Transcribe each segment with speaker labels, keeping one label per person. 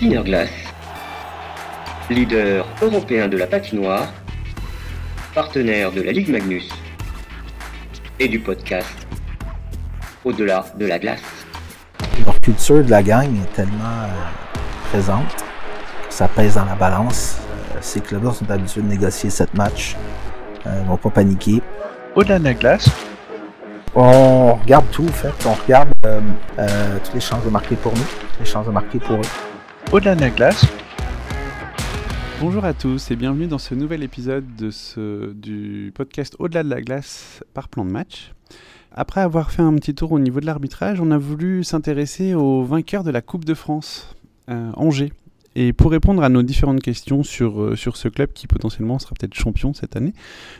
Speaker 1: Glass, leader européen de la patinoire, partenaire de la Ligue Magnus et du podcast Au-delà de la glace.
Speaker 2: Leur culture de la gang est tellement euh, présente que ça pèse dans la balance. Euh, ces clubs-là sont habitués de négocier sept matchs. Euh, ils vont pas paniquer.
Speaker 3: Au-delà de la glace,
Speaker 2: On regarde tout, en fait. On regarde euh, euh, toutes les chances de marquer pour nous, les chances de marquer pour eux.
Speaker 3: Au-delà de la glace,
Speaker 4: Bonjour à tous et bienvenue dans ce nouvel épisode de ce, du podcast Au-delà de la glace par plan de match. Après avoir fait un petit tour au niveau de l'arbitrage, on a voulu s'intéresser au vainqueur de la Coupe de France, euh, Angers. Et pour répondre à nos différentes questions sur, euh, sur ce club qui potentiellement sera peut-être champion cette année,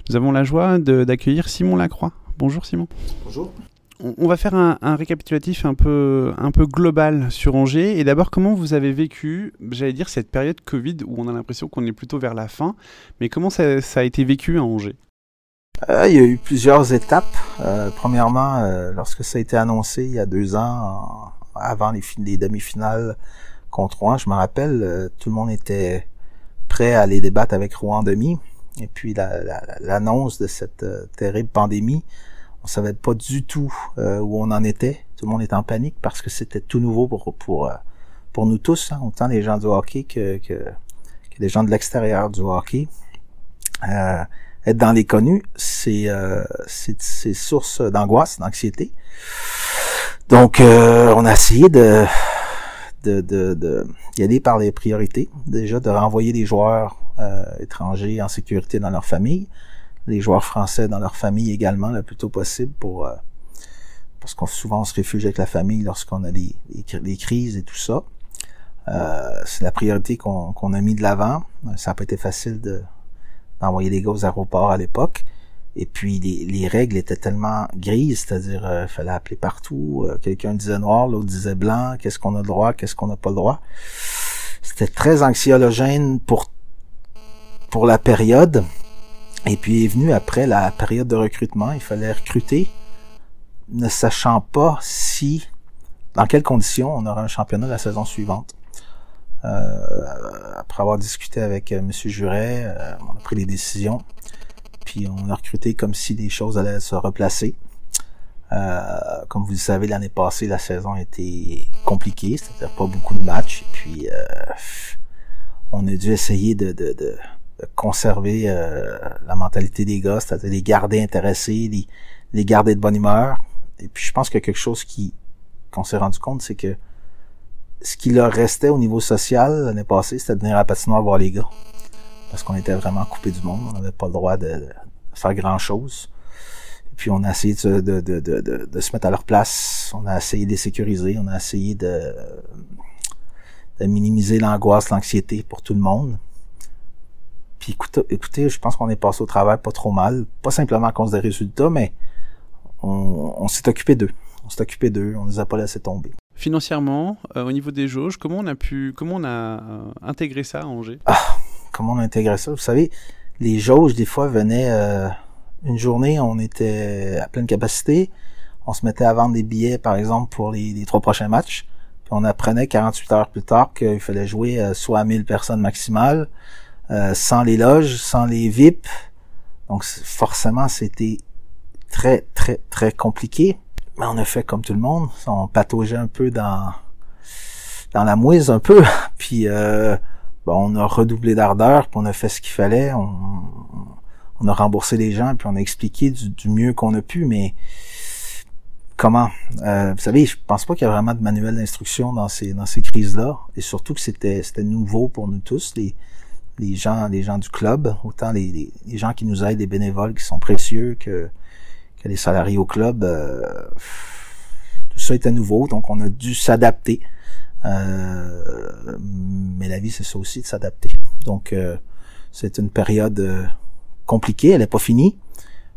Speaker 4: nous avons la joie d'accueillir Simon Lacroix. Bonjour Simon.
Speaker 2: Bonjour.
Speaker 4: On, va faire un, récapitulatif un peu, global sur Angers. Et d'abord, comment vous avez vécu, j'allais dire, cette période Covid où on a l'impression qu'on est plutôt vers la fin, mais comment ça, a été vécu à Angers?
Speaker 2: Euh, il y a eu plusieurs étapes. Euh, premièrement, euh, lorsque ça a été annoncé il y a deux ans, avant les, fin- les demi-finales contre Rouen, je me rappelle, tout le monde était prêt à aller débattre avec Rouen en demi. Et puis la- la- l'annonce de cette terrible pandémie, on savait pas du tout euh, où on en était. Tout le monde était en panique parce que c'était tout nouveau pour pour euh, pour nous tous, hein, autant les gens du hockey que que, que les gens de l'extérieur du hockey. Euh, être dans les connus, c'est euh, c'est source d'angoisse, d'anxiété. Donc, euh, on a essayé de de, de, de y aller par les priorités. Déjà, de renvoyer les joueurs euh, étrangers en sécurité dans leur famille, les joueurs français dans leur famille également, le plus tôt possible pour euh, parce qu'on souvent on se réfugie avec la famille lorsqu'on a des, des, cri- des crises et tout ça. Euh, c'est la priorité qu'on qu'on a mis de l'avant. Ça n'a pas été facile de d'envoyer les gars aux aéroports à l'époque. Et puis les, les règles étaient tellement grises, c'est-à-dire euh, fallait appeler partout. euh, Quelqu'un disait noir, l'autre disait blanc. Qu'est-ce qu'on a le droit, qu'est-ce qu'on n'a pas le droit. C'était très anxiologène pour pour la période. Et puis est venu après la période de recrutement. Il fallait recruter, ne sachant pas si, dans quelles conditions on aura un championnat la saison suivante. Euh, après avoir discuté avec euh, Monsieur Juret, euh, on a pris des décisions. Puis on a recruté comme si les choses allaient se replacer. Euh, comme vous le savez, l'année passée, la saison été compliquée, c'est-à-dire pas beaucoup de matchs. Et puis euh, on a dû essayer de, de, de, conserver euh, la mentalité des gars, c'est-à-dire les garder intéressés, les, les garder de bonne humeur. Et puis je pense que quelque chose qui qu'on s'est rendu compte, c'est que ce qui leur restait au niveau social l'année passée, c'était de venir à la patinoire voir les gars. Parce qu'on était vraiment coupé du monde. On n'avait pas le droit de, de faire grand chose. Puis on a essayé de, de, de- de se mettre à leur place. On a essayé de les sécuriser. On a essayé de, de minimiser l'angoisse, l'anxiété pour tout le monde. Puis écoutez, écoutez je pense qu'on est passé au travail pas trop mal. Pas simplement à cause des résultats, mais on, on s'est occupé d'eux. On s'est occupé d'eux. On les a pas laissés tomber.
Speaker 4: Financièrement, euh, au niveau des jauges, comment on a pu, comment on a euh, intégré ça à Angers?
Speaker 2: Comment on a intégré ça? Vous savez, les jauges, des fois, venaient euh, une journée, on était à pleine capacité. On se mettait à vendre des billets, par exemple, pour les, les trois prochains matchs. Puis on apprenait 48 heures plus tard qu'il fallait jouer soit à 1000 personnes maximales, euh, sans les loges, sans les VIP. Donc forcément, c'était très, très, très compliqué. Mais on a fait comme tout le monde. On pataugeait un peu dans dans la mouise un peu. Puis euh, on a redoublé d'ardeur, puis on a fait ce qu'il fallait. On, on a remboursé les gens, puis on a expliqué du, du mieux qu'on a pu, mais comment? Euh, Vous savez, je pense pas qu'il y a vraiment de manuel d'instruction dans ces dans ces crises-là, et surtout que c'était c'était nouveau pour nous tous, les les gens les gens du club, autant les, les, les gens qui nous aident, les bénévoles qui sont précieux que que les salariés au club. euh, tout ça était nouveau, donc on a dû s'adapter. Euh, mais la vie, c'est ça aussi de s'adapter. Donc, euh, c'est une période euh, compliquée. Elle n'est pas finie,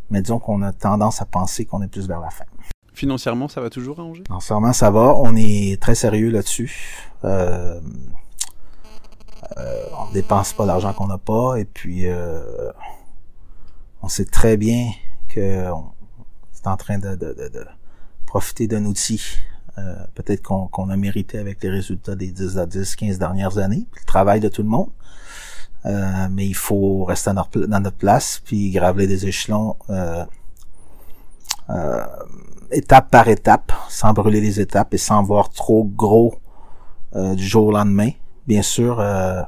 Speaker 2: mais disons qu'on a tendance à penser qu'on est plus vers la fin.
Speaker 4: Financièrement, ça va toujours à Angers?
Speaker 2: Financièrement, ça va. On est très sérieux là-dessus. Euh, euh, on dépense pas l'argent qu'on n'a pas, et puis euh, on sait très bien que on est en train de, profiter d'un outil Peut-être qu'on a mérité avec les résultats des 10 à 10, 15 dernières années, le travail de tout le monde. mais il faut rester dans notre, place, puis graveler des échelons étape par étape, sans brûler les étapes et sans voir trop gros du jour au lendemain. Bien sûr, euh,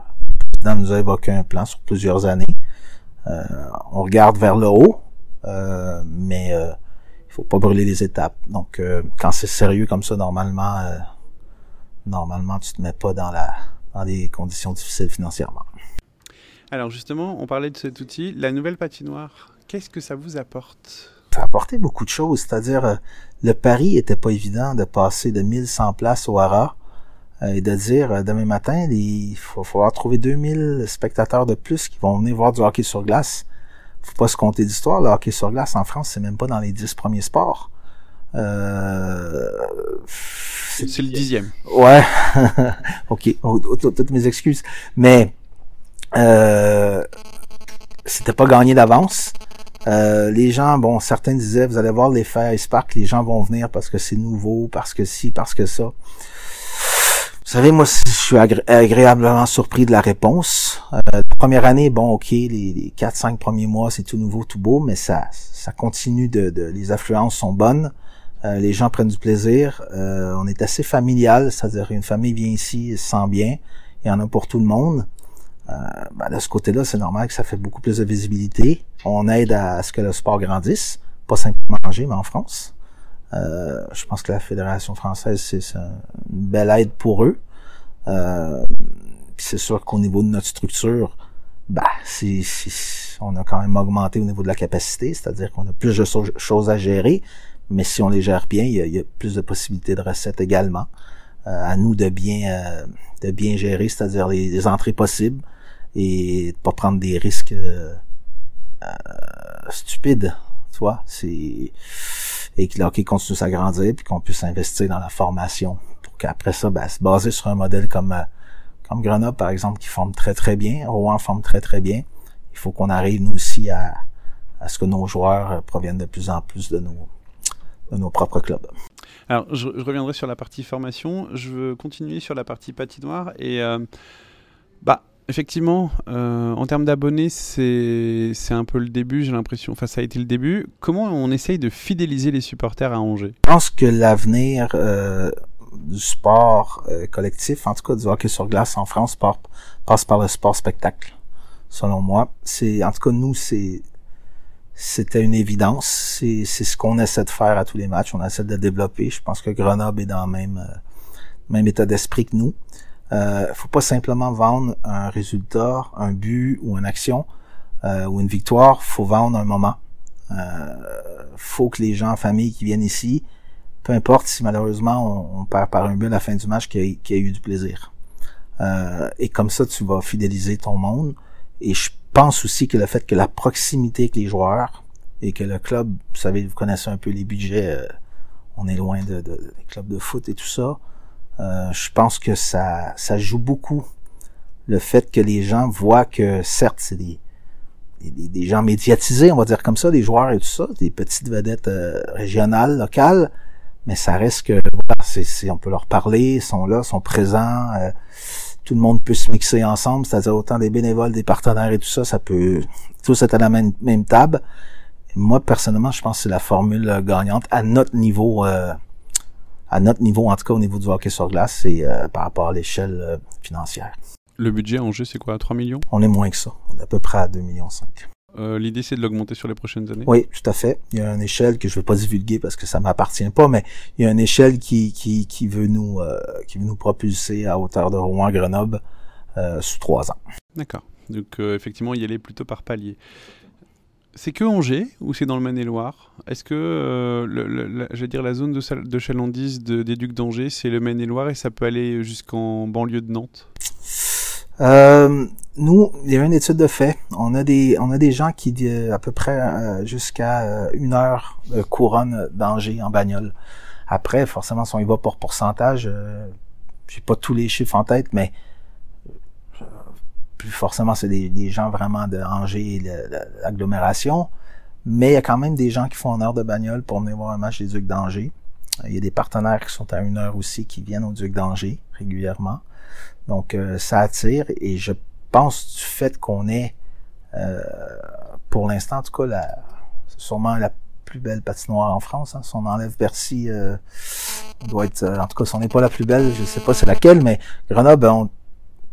Speaker 2: le nous a évoqué un plan sur plusieurs années. Euh, on regarde vers le haut, euh, mais euh, il faut pas brûler les étapes. Donc, euh, quand c'est sérieux comme ça, normalement, normalement, tu te mets pas dans la dans des conditions difficiles financièrement.
Speaker 4: Alors justement, on parlait de cet outil, la nouvelle patinoire. Qu'est-ce que ça vous apporte?
Speaker 2: Ça a apporté beaucoup de choses, c'est-à-dire le pari était pas évident de passer de 1100 places au Hara euh, et de dire euh, demain matin, il faut falloir trouver 2000 spectateurs de plus qui vont venir voir du hockey sur glace. Faut pas se compter d'histoire. Le hockey sur glace en France, c'est même pas dans les 10 premiers sports. Euh,
Speaker 4: c'est le dixième.
Speaker 2: Ouais. ok. Toutes mes excuses. Mais euh, c'était pas gagné d'avance. Euh, les gens, bon, certains disaient, vous allez voir l'effet Spark, les gens vont venir parce que c'est nouveau, parce que si, parce que ça. Vous savez, moi, je suis agréablement surpris de la réponse. Euh, première année, bon, ok, les, les 4-5 premiers mois, c'est tout nouveau, tout beau, mais ça, ça continue de, de les affluences sont bonnes. Euh, les gens prennent du plaisir. Euh, on est assez familial, c'est-à-dire une famille vient ici, se sent bien. Il y en a pour tout le monde. Ben, de ce côté-là, c'est normal que ça fait beaucoup plus de visibilité. On aide à, ce que le sport grandisse, pas simplement manger, mais en France. Euh, je pense que la Fédération française, c'est une belle aide pour eux. Euh, c'est sûr qu'au niveau de notre structure, bah, c'est, on a quand même augmenté au niveau de la capacité, c'est-à-dire qu'on a plus de choses à gérer, mais si on les gère bien, il y a, plus de possibilités de recettes également. Euh, à nous de bien euh, de bien gérer, c'est-à-dire les, entrées possibles et de pas prendre des risques euh, stupides, C'est et que l'hockey continue à s'agrandir puis qu'on puisse investir dans la formation pour qu'après ça, ben, se baser sur un modèle comme euh, comme Grenoble par exemple qui forme très très bien, Rouen forme très très bien. Il faut qu'on arrive nous aussi à, à ce que nos joueurs euh, proviennent de plus en plus de nos de nos propres clubs.
Speaker 4: Alors, je, reviendrai sur la partie formation. Je veux continuer sur la partie patinoire et euh, bah Effectivement, euh, en termes d'abonnés, c'est un peu le début, j'ai l'impression. Enfin, ça a été le début. Comment on essaye de fidéliser les supporters à Angers?
Speaker 2: Je pense que l'avenir euh, du sport euh, collectif, en tout cas du hockey sur glace en France, passe par le sport spectacle. Selon moi, c'est en tout cas nous, c'est c'était une évidence. C'est ce qu'on essaie de faire à tous les matchs. On essaie de développer. Je pense que Grenoble est dans le même même état d'esprit que nous. Euh, faut pas simplement vendre un résultat, un but ou une action euh, ou une victoire. Faut vendre un moment. Euh, faut que les gens en famille qui viennent ici, peu importe si malheureusement on, perd par un but à la fin du match, qu'il y, ait eu du plaisir. Euh, et comme ça, tu vas fidéliser ton monde. Et je pense aussi que le fait que la proximité avec les joueurs et que le club, vous savez, vous connaissez un peu les budgets, euh, on est loin de, de, des clubs de foot et tout ça. Euh, je pense que ça, joue beaucoup le fait que les gens voient que certes c'est des, des, gens médiatisés, on va dire comme ça, des joueurs et tout ça, des petites vedettes euh, régionales, locales, mais ça reste que voilà, on peut leur parler, ils sont là, sont présents, euh, tout le monde peut se mixer ensemble, c'est-à-dire autant des bénévoles, des partenaires et tout ça, ça peut tous être à la même, même table. moi personnellement, je pense que c'est la formule gagnante à notre niveau à notre niveau, en tout cas au niveau du hockey sur glace, c'est euh, par rapport à l'échelle euh, financière.
Speaker 4: Le budget en jeu, c'est quoi 3 millions?
Speaker 2: On est moins que ça. On est à peu près à 2 millions 5.
Speaker 4: Euh, L'idée, c'est de l'augmenter sur les prochaines années?
Speaker 2: Oui, tout à fait. Il y a une échelle que je ne vais pas divulguer parce que ça m'appartient pas, mais il y a une échelle qui, qui, qui veut, nous, euh, qui veut nous propulser à hauteur de Rouen-Grenoble sous trois ans.
Speaker 4: D'accord. Donc, effectivement, y aller plutôt par palier. C'est que Angers ou c'est dans le Maine-et-Loire? Est-ce que, euh, je dire, la zone de, de chalandise de, des Ducs d'Angers, c'est le Maine-et-Loire et ça peut aller jusqu'en banlieue de Nantes?
Speaker 2: Euh, Nous, il y a une étude de fait. On a des, on a des gens qui, à peu près euh, jusqu'à euh, une heure couronne d'Angers en bagnole. Après, forcément, si on y va pour pourcentage, j'ai pas tous les chiffres en tête, mais forcément, c'est des, gens vraiment de Angers, l'agglomération. Mais il y a quand même des gens qui font en heure de bagnole pour venir voir un match des Ducs d'Angers. Il y a des partenaires qui sont à une heure aussi qui viennent au Duc d'Angers régulièrement. Donc ça attire et je pense du fait qu'on est pour l'instant en tout cas la, sûrement la plus belle patinoire en France. Hein. Si on enlève Bercy, euh, doit être, en tout cas, si on n'est pas la plus belle, je sais pas c'est laquelle, mais Grenoble une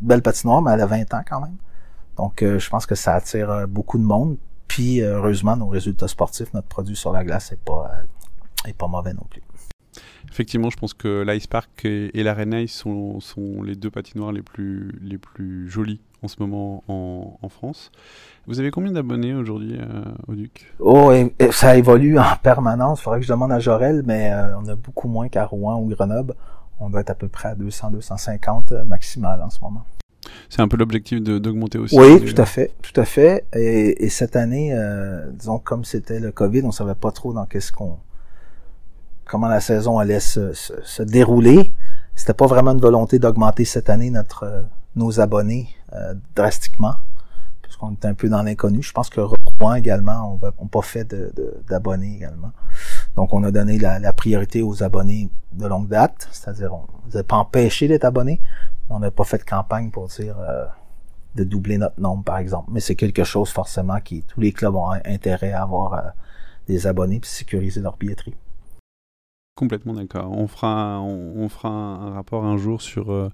Speaker 2: belle patinoire, mais elle a 20 ans quand même. Donc, je pense que ça attire beaucoup de monde. Puis euh, heureusement, nos résultats sportifs, notre produit sur la glace n'est pas, euh, est pas mauvais non plus.
Speaker 4: Effectivement, je pense que l'Ice Park et, l'Arena sont, sont, les deux patinoires les plus, les plus jolies en ce moment en, en France. Vous avez combien d'abonnés aujourd'hui euh, au Duc
Speaker 2: Oh, ça évolue en permanence. Il faudrait que je demande à Jorel, mais on a beaucoup moins qu'à Rouen ou Grenoble. On doit être à peu près à 200-250 maximal en ce moment.
Speaker 4: C'est un peu l'objectif d'augmenter aussi.
Speaker 2: Oui, tout à fait, tout à fait. Et, et cette année, euh, disons comme c'était le Covid, on savait pas trop dans qu'est-ce qu'on, comment la saison allait se, se, se dérouler. C'était pas vraiment une volonté d'augmenter cette année notre euh, nos abonnés euh, drastiquement, puisqu'on était un peu dans l'inconnu. Je pense que Rouen également, on n'a pas fait d'abonnés de, également. Donc on a donné la, priorité aux abonnés de longue date, c'est-à-dire on ne nous a pas empêché d'être abonnés, on n'a pas fait de campagne pour dire euh, de doubler notre nombre, par exemple. Mais c'est quelque chose forcément qui tous les clubs ont intérêt à avoir euh, des abonnés et sécuriser leur billetterie.
Speaker 4: Complètement d'accord. On fera, on, fera un, rapport un jour sur euh,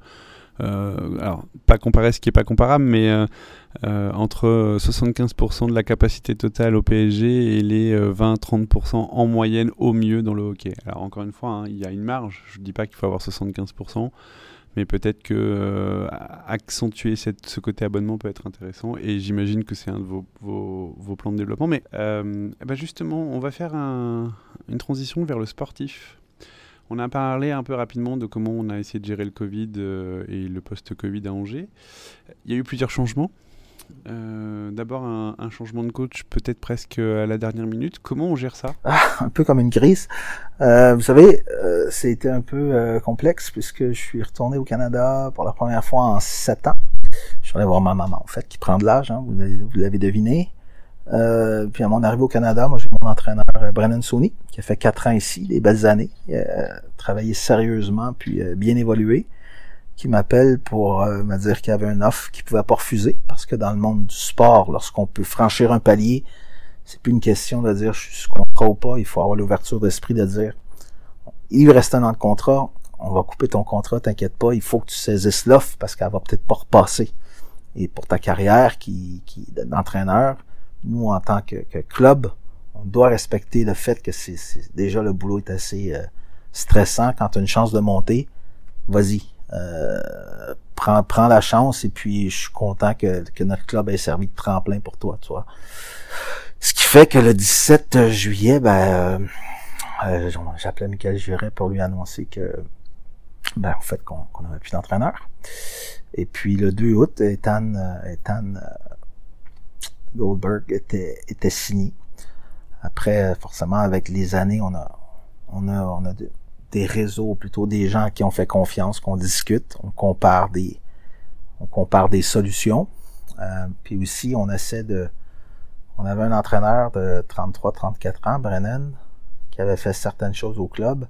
Speaker 4: alors, pas comparer ce qui est pas comparable, mais entre 75% de la capacité totale au PSG et les 20-30% en moyenne au mieux dans le hockey. Alors, encore une fois, hein, il y a une marge. Je ne dis pas qu'il faut avoir 75% mais peut-être que euh, accentuer ce côté abonnement peut être intéressant et j'imagine que c'est un de vos, plans de développement. Mais euh, eh ben justement, on va faire un, une transition vers le sportif. On a parlé un peu rapidement de comment on a essayé de gérer le Covid euh, et le post-Covid à Angers. Il y a eu plusieurs changements. Euh, d'abord un, changement de coach peut-être presque à la dernière minute. Comment on gère ça?
Speaker 2: Ah, Un peu comme une crise. Euh, vous savez, c'était un peu complexe puisque je suis retourné au Canada pour la première fois en sept ans. Je suis allé voir ma maman en fait qui prend de l'âge, hein, vous, l'avez deviné. Puis à mon arrivée au Canada, moi j'ai mon entraîneur Brennan Sony qui a fait quatre ans ici, des belles années, a travaillé sérieusement puis bien évolué qui m'appelle pour euh, me dire qu'il y avait un offre qu'il pouvait pas refuser parce que dans le monde du sport, lorsqu'on peut franchir un palier, c'est plus une question de dire je suis contrat ou pas, il faut avoir l'ouverture d'esprit de dire il reste un an de contrat, on va couper ton contrat, t'inquiète pas, il faut que tu saisisses l'offre parce qu'elle va peut-être pas repasser. Et pour ta carrière qui, qui d'entraîneur, nous en tant que, club, on doit respecter le fait que c'est, déjà le boulot est assez euh, stressant quand tu as une chance de monter. Vas-y, euh, prends, la chance et puis je suis content que, notre club ait servi de tremplin pour toi, tu vois. Ce qui fait que le 17 juillet, ben, euh, euh j'appelais Michael Juret pour lui annoncer que, ben, en fait, qu'on qu avait plus d'entraîneur. Et puis le 2 août, Ethan, Ethan Goldberg était, était signé. Après, forcément, avec les années, on a, on a, on a des réseaux, plutôt des gens qui ont fait confiance, qu'on discute, on compare des, on compare des solutions. Euh, puis aussi, on essaie de, on avait un entraîneur de 33-34 ans, Brennan, qui avait fait certaines choses au club,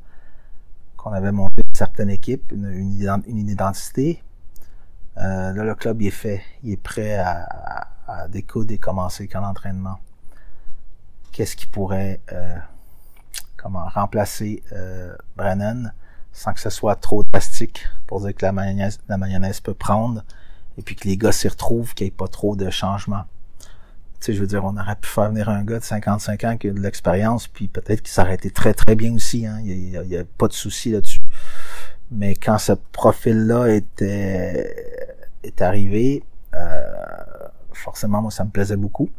Speaker 2: qu'on avait monté une certaine équipe, une, une, identité. Euh, là, le club il est fait, il est prêt à, à, décoder et commencer qu'un entraînement. Qu'est-ce qui pourrait euh, comment remplacer euh, Brennan sans que ce soit trop drastique pour dire que la mayonnaise, la mayonnaise peut prendre et puis que les gars s'y retrouvent, qu'il n'y ait pas trop de changements? Tu sais, je veux dire, on aurait pu faire venir un gars de 55 ans qui a de l'expérience, puis peut-être qu'il s'arrêtait très très bien aussi. Hein. Il n'y a, pas de souci là-dessus. Mais quand ce profil-là était, est arrivé, forcément, moi, ça me plaisait beaucoup.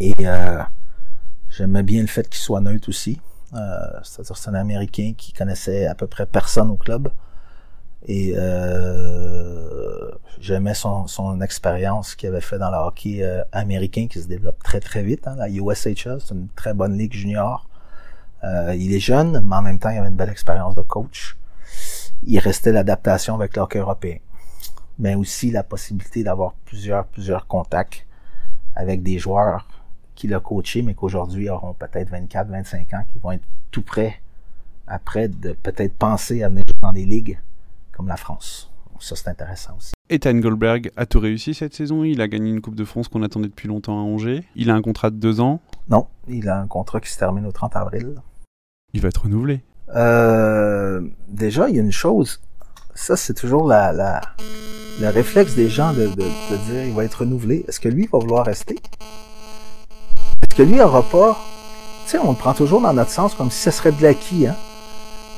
Speaker 2: Et euh, J'aimais bien le fait qu'il soit neutre aussi. Euh, C'est-à-dire c'est un Américain qui connaissait à peu près personne au club. Et euh, j'aimais son, son expérience qu'il avait fait dans le hockey américain qui se développe très très vite. Hein, la USHL, c'est une très bonne ligue junior. Il est jeune, mais en même temps, il avait une belle expérience de coach. Il restait l'adaptation avec le hockey européen. Mais aussi la possibilité d'avoir plusieurs, plusieurs contacts avec des joueurs qu'il a coaché, mais qu'aujourd'hui auront peut-être 24, 25 ans, qui vont être tout prêts après de peut-être penser à venir dans des ligues comme la France. Ça, c'est intéressant aussi.
Speaker 4: Ethan Goldberg a tout réussi cette saison. Il a gagné une Coupe de France qu'on attendait depuis longtemps à Angers. Il a un contrat de deux ans.
Speaker 2: Non, il a un contrat qui se termine au 30 avril.
Speaker 4: Il va être renouvelé.
Speaker 2: Euh, déjà, il y a une chose. Ça, c'est toujours la, la, le réflexe des gens de, de, de dire il va être renouvelé. Est-ce que lui va vouloir rester? Est-ce que lui aura pas... Tu sais, on le prend toujours dans notre sens comme si ce serait de l'acquis, hein?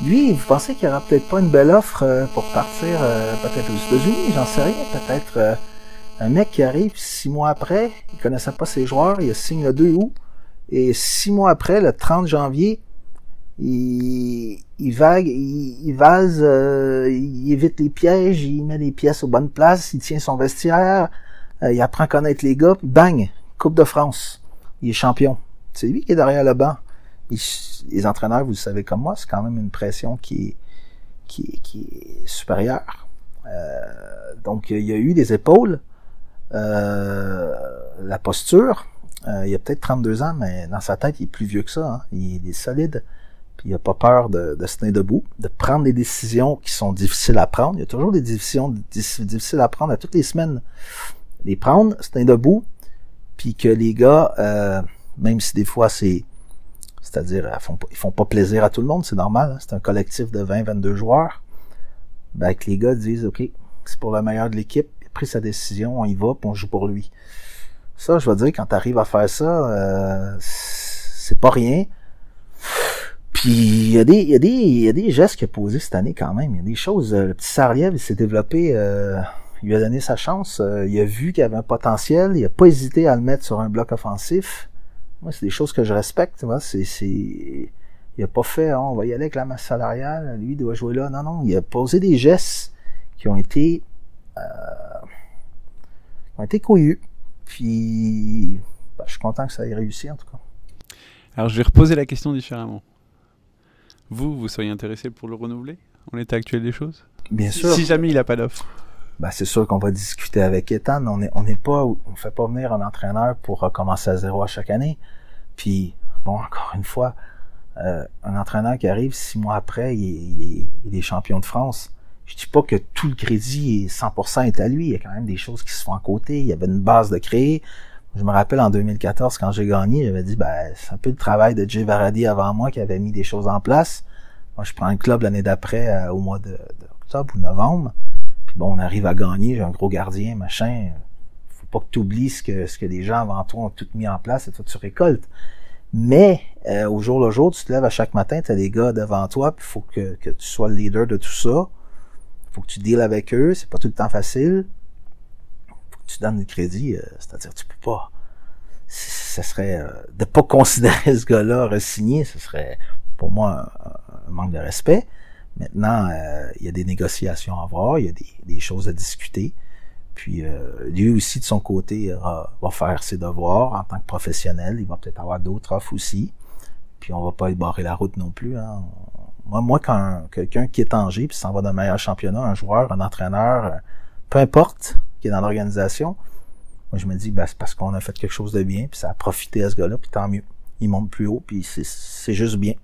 Speaker 2: Lui, vous pensez qu'il n'y aura peut-être pas une belle offre euh, pour partir euh, peut-être aux États-Unis, j'en sais rien, peut-être euh, un mec qui arrive six mois après, il connaissait pas ses joueurs, il signe le 2 août, et six mois après, le 30 janvier, il, il vague, il, vase, il évite les pièges, il met les pièces aux bonnes places, il tient son vestiaire, il apprend à connaître les gars, puis bang, Coupe de France, il est champion. C'est lui qui est derrière le banc les entraîneurs, vous le savez comme moi, c'est quand même une pression qui est, qui qui est supérieure. Euh, donc, il y a eu des épaules, euh, la posture. Euh, il a peut-être 32 ans, mais dans sa tête, il est plus vieux que ça. Hein. Il, est solide. Puis il a pas peur de, de se tenir debout, de prendre des décisions qui sont difficiles à prendre. Il y a toujours des décisions difficiles à prendre à toutes les semaines. Les prendre, se tenir debout, puis que les gars, euh, même si des fois c'est c'est-à-dire, ils font, font pas plaisir à tout le monde, c'est normal. Hein. C'est un collectif de 20-22 joueurs. Ben, que les gars disent, OK, c'est pour le meilleur de l'équipe. Il a pris sa décision, on y va, puis on joue pour lui. Ça, je veux dire, quand tu arrives à faire ça, euh, c'est pas rien. Puis il y a des, il y a des, il y a des gestes qu'il a posés cette année quand même. Il y a des choses. Euh, le petit Sariev, il s'est développé. Euh, il lui a donné sa chance. il a vu qu'il avait un potentiel. Il a pas hésité à le mettre sur un bloc offensif. Moi, c'est des choses que je respecte, tu vois. C'est, c'est, il a pas fait, hein, on va y aller avec la masse salariale, lui il doit jouer là. Non, non, il a posé des gestes qui ont été, euh, qui ont été couillus. Puis, ben, je suis content que ça ait réussi en tout cas.
Speaker 4: Alors, je vais reposer la question différemment. Vous, vous seriez intéressé pour le renouveler en l'état actuel des choses?
Speaker 2: Bien sûr.
Speaker 4: Si jamais il n'a pas d'offre
Speaker 2: ben c'est sûr qu'on va discuter avec Ethan. On est, on n'est pas, on fait pas venir un entraîneur pour recommencer à zéro à chaque année. Puis, bon, encore une fois, euh, un entraîneur qui arrive six mois après, il est, il, est, champion de France. Je dis pas que tout le crédit est 100% est à lui. Il y a quand même des choses qui se font à côté. Il y avait une base de créer. Je me rappelle en 2014, quand j'ai gagné, j'avais dit, ben, c'est un peu le travail de Jay Varady avant moi qui avait mis des choses en place. Moi, je prends le club l'année d'après, euh, au mois d'octobre ou novembre bon, on arrive à gagner, j'ai un gros gardien, machin. Faut pas que tu oublies ce que, ce que les gens avant toi ont tout mis en place et toi tu récoltes. Mais euh, au jour le jour, tu te lèves à chaque matin, tu as des gars devant toi, puis il faut que, que tu sois le leader de tout ça. faut que tu deals avec eux, c'est pas tout le temps facile. Tu donnes le crédit, euh, c'est-à-dire tu peux pas. Ce serait euh, de pas considérer ce gars-là re-signé, ce serait pour moi un manque de respect. Maintenant, euh, il y a des négociations à avoir, il y a des, choses à discuter. Puis euh, lui aussi, de son côté, va faire ses devoirs en tant que professionnel. Il va peut-être avoir d'autres offres aussi. Puis on va pas y barrer la route non plus. Hein. Moi, moi, quand quelqu'un qui est Angers puis s'en va d'un meilleur championnat, un joueur, un entraîneur, peu importe, qui est dans l'organisation, moi je me dis, ben, c'est parce qu'on a fait quelque chose de bien, puis ça a profité à ce gars-là, puis tant mieux. Il monte plus haut, puis c'est juste bien.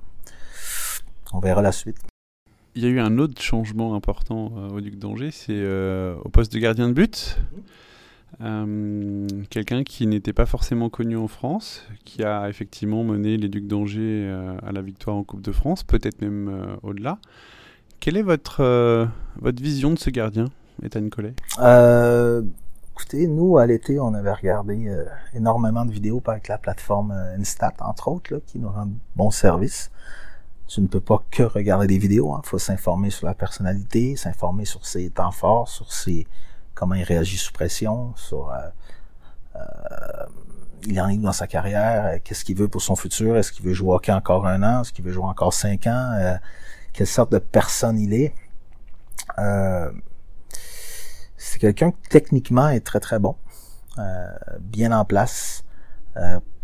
Speaker 2: On verra la suite
Speaker 4: il y a eu un autre changement important euh, au Duc d'Angers, c'est euh, au poste de gardien de but. Euh, quelqu'un qui n'était pas forcément connu en France, qui a effectivement mené les Ducs d'Angers à la victoire en Coupe de France, peut-être même au-delà. Quelle est votre, votre vision de ce gardien, Ethan Collet
Speaker 2: Écoutez, nous, à l'été, on avait regardé énormément de vidéos avec la plateforme Instat, entre autres, qui nous rend bon service tu ne peux pas que regarder des vidéos. Il hein. faut s'informer sur la personnalité, s'informer sur ses temps forts, sur ses comment il réagit sous pression, sur euh, euh, il en est dans sa carrière, euh, qu'est-ce qu'il veut pour son futur, est-ce qu'il veut jouer hockey encore un an, est-ce qu'il veut jouer encore cinq ans, euh, quelle sorte de personne il est. c'est quelqu'un qui techniquement est très très bon, bien en place,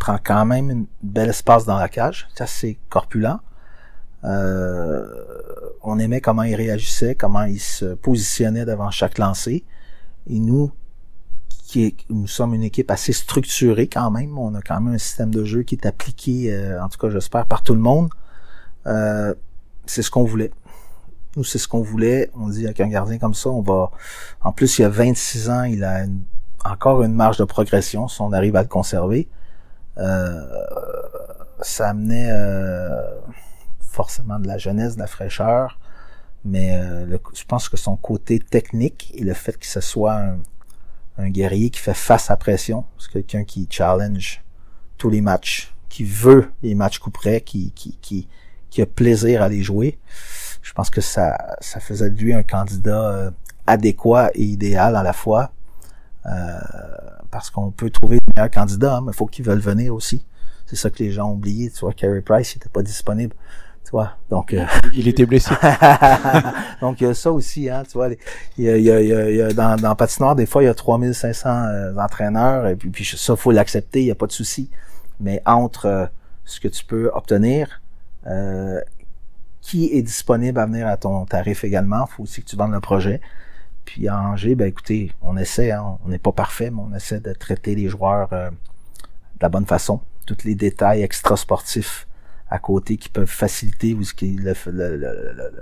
Speaker 2: prend quand même une bel espace dans la cage, c'est assez corpulent. Euh, on aimait comment il réagissait, comment il se positionnait devant chaque lancé. Et nous, qui nous sommes une équipe assez structurée quand même, on a quand même un système de jeu qui est appliqué, euh, en tout cas j'espère, par tout le monde. Euh, c'est ce qu'on voulait. Nous, c'est ce qu'on voulait. On dit avec un gardien comme ça, on va. En plus, il a 26 ans, il a encore une marge de progression si on arrive à le conserver. Euh, ça amenait euh, forcément de la jeunesse, de la fraîcheur, mais euh, je pense que son côté technique et le fait que ce soit un, guerrier qui fait face à pression, c'est quelqu'un qui challenge tous les matchs, qui veut les matchs coup près, qui, qui, qui, qui a plaisir à les jouer. Je pense que ça, ça faisait de lui un candidat euh, adéquat et idéal à la fois. Euh, parce qu'on peut trouver le meilleur candidat, hein, mais il faut qu'ils veulent venir aussi. C'est ça que les gens ont oublié. Tu vois, Carey Price n'était pas disponible. Tu vois, donc euh,
Speaker 4: il était blessé.
Speaker 2: donc il y a ça aussi, hein, tu vois. Il y a, il y a, il y a, dans, dans patinoire, des fois, il y a 3500 euh, entraîneurs, et puis, puis ça, faut l'accepter, il n'y a pas de souci. Mais entre ce que tu peux obtenir euh, qui est disponible à venir à ton tarif également. Il faut aussi que tu vendes le projet. Puis à Angers, ben écoutez, on essaie, hein, on n'est pas parfait, mais on essaie de traiter les joueurs euh, de la bonne façon. Tous les détails extra-sportifs à côté qui peuvent faciliter ou ce qui le, le, le,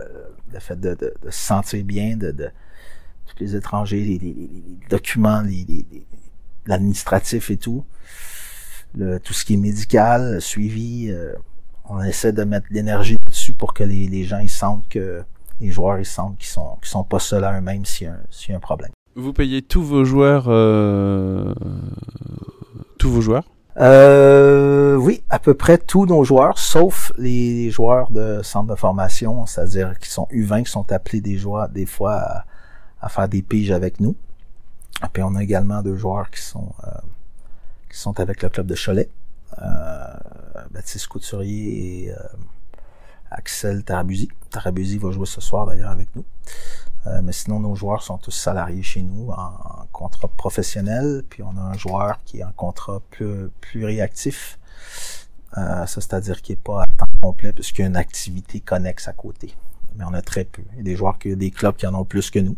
Speaker 2: le fait de, de, se sentir bien, de, de tous les étrangers, les, les, les documents, l'administratif et tout, tout ce qui est médical, suivi. Euh, on essaie de mettre l'énergie dessus pour que les, les, gens ils sentent que les joueurs ils sentent qu'ils sont qu'ils sont pas seuls à eux-mêmes s'il y, si y, a un problème.
Speaker 4: Vous payez tous vos joueurs euh, tous vos joueurs?
Speaker 2: Euh, oui, à peu près tous nos joueurs, sauf les joueurs de centre de formation, c'est-à-dire qui sont U20, qui sont appelés des joueurs des fois à, à faire des piges avec nous. Et puis on a également deux joueurs qui sont euh, qui sont avec le club de Cholet. Euh, Baptiste Couturier et euh, Axel Tarabusi. Tarabusi va jouer ce soir d'ailleurs avec nous. Euh, mais sinon, nos joueurs sont tous salariés chez nous en, contrat professionnel. Puis on a un joueur qui est en contrat plus, réactif. Ça, c'est-à-dire qu'il n'est pas à temps complet puisqu'il y a une activité connexe à côté. Mais on a très peu. Il y a des joueurs, qui, des clubs qui en ont plus que nous.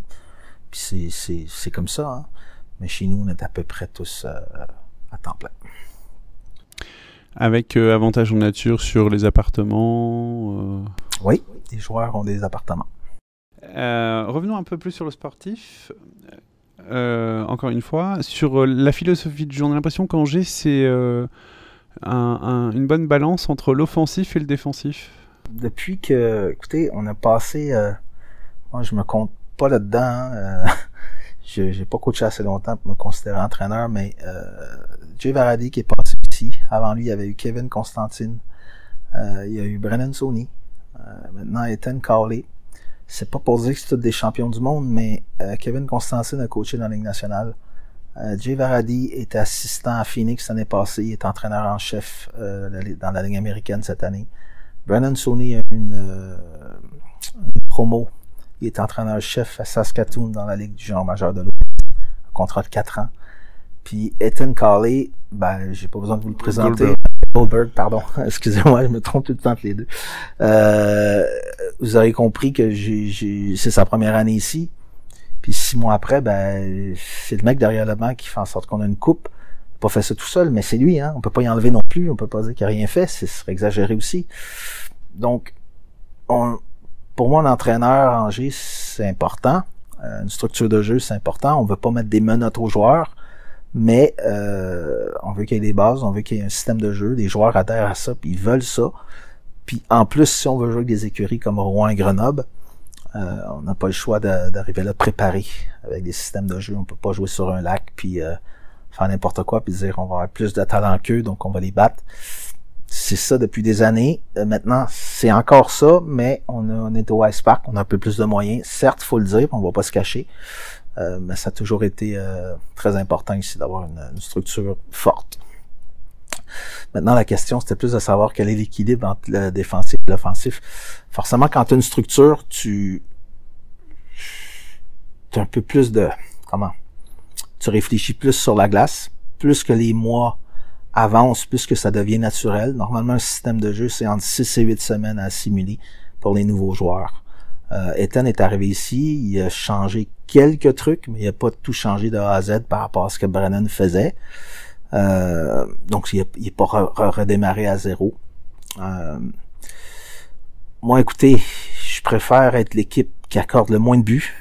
Speaker 2: Puis c'est comme ça. Hein. Mais chez nous, on est à peu près tous à temps plein
Speaker 4: avec euh, avantage en nature sur les appartements. Euh...
Speaker 2: Oui, les joueurs ont des appartements.
Speaker 4: Euh, revenons un peu plus sur le sportif. Euh, encore une fois, sur la philosophie du jeu, on a l'impression qu'Angers, c'est un, un, une bonne balance entre l'offensif et le défensif.
Speaker 2: Depuis que, écoutez, on a passé, moi je me compte pas là-dedans, hein, je j'ai pas coaché assez longtemps pour me considérer entraîneur, mais Jay Varady qui est passé Avant lui, il y avait eu Kevin Constantine. Euh, il y a eu Brennan Sony. Euh, maintenant, Ethan Cowley. C'est pas pour dire que c'est tous des champions du monde, mais euh, Kevin Constantine a coaché dans la Ligue nationale. Jay Varady était assistant à Phoenix l'année passée. Il est entraîneur en chef dans la Ligue américaine cette année. Brennan Sony a une, une promo. Il est entraîneur-chef à Saskatoon dans la Ligue du genre majeur de l'eau. Un contrat de 4 ans. Puis Ethan Carley, ben j'ai pas besoin de vous le présenter. Goldberg, pardon. Excusez-moi, je me trompe tout le temps entre les deux. Euh, vous aurez compris que j'ai, c'est sa première année ici. Puis six mois après, ben c'est le mec derrière le banc qui fait en sorte qu'on a une coupe. Il a pas fait ça tout seul, mais c'est lui. Hein. On peut pas y enlever non plus. On peut pas dire qu'il a rien fait. Ce serait exagéré aussi. Donc, on, pour moi, l'entraîneur Angers, c'est important. Euh, une structure de jeu, c'est important. On veut pas mettre des menottes aux joueurs mais euh, on veut qu'il y ait des bases, on veut qu'il y ait un système de jeu, des joueurs adhèrent à ça, puis ils veulent ça. Puis en plus, si on veut jouer avec des écuries comme Rouen et Grenoble, euh, on n'a pas le choix d'arriver là préparé avec des systèmes de jeu. On peut pas jouer sur un lac puis euh, faire n'importe quoi puis dire on va avoir plus de talent qu'eux, donc on va les battre. C'est ça depuis des années. Euh, maintenant, c'est encore ça, mais on, on est au Ice Park, on a un peu plus de moyens. Certes, faut le dire, on va pas se cacher. Euh, mais ça a toujours été euh, très important ici d'avoir une, structure forte. Maintenant, la question, c'était plus de savoir quel est l'équilibre entre le défensif et l'offensif. Forcément, quand tu as une structure, tu, tu as un peu plus de... Comment? Tu réfléchis plus sur la glace. Plus que les mois avancent, plus que ça devient naturel. Normalement, un système de jeu, c'est entre 6 et 8 semaines à assimiler pour les nouveaux joueurs. Euh, Ethan est arrivé ici, il a changé quelques trucs, mais il n'a pas tout changé de A à Z par rapport à ce que Brennan faisait. Euh, donc, il n'est pas redémarré à zéro. Euh, moi, écoutez, je préfère être l'équipe qui accorde le moins de buts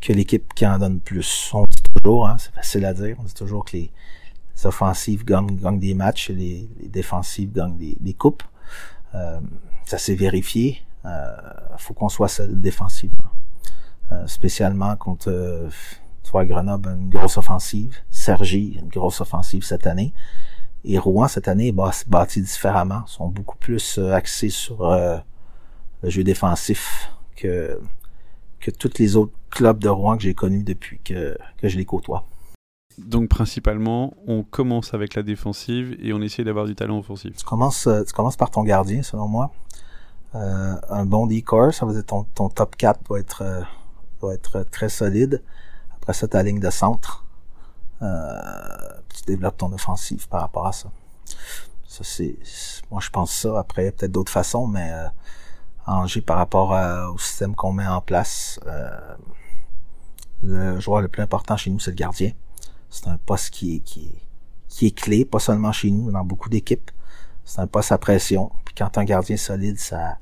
Speaker 2: que l'équipe qui en donne plus. On dit toujours, hein, c'est facile à dire, on dit toujours que les, offensives gagnent, des matchs et les, défensives gagnent des, coupes. Euh, ça s'est vérifié. Euh, faut qu'on soit défensivement. Euh, spécialement contre euh, tu Grenoble une grosse offensive, Sergi une grosse offensive cette année. Et Rouen cette année est bâti différemment, Ils sont beaucoup plus euh, axés sur euh, le jeu défensif que que tous les autres clubs de Rouen que j'ai connus depuis que, que je les côtoie.
Speaker 4: Donc principalement, on commence avec la défensive et on essaie d'avoir du talent offensif.
Speaker 2: Tu commences, euh, tu commences par ton gardien, selon moi. Euh, un bon D-core, ça veut dire ton, ton top 4 doit être, euh, doit être très solide. Après ça, ta ligne de centre. Euh, tu développes ton offensive par rapport à ça. Ça, c'est, moi, je pense ça. Après, peut-être d'autres façons, mais euh, Angers, par rapport au système qu'on met en place, le joueur le plus important chez nous, c'est le gardien. C'est un poste qui est, qui, est, qui est clé, pas seulement chez nous, mais dans beaucoup d'équipes. C'est un poste à pression. Puis quand un gardien solide, ça,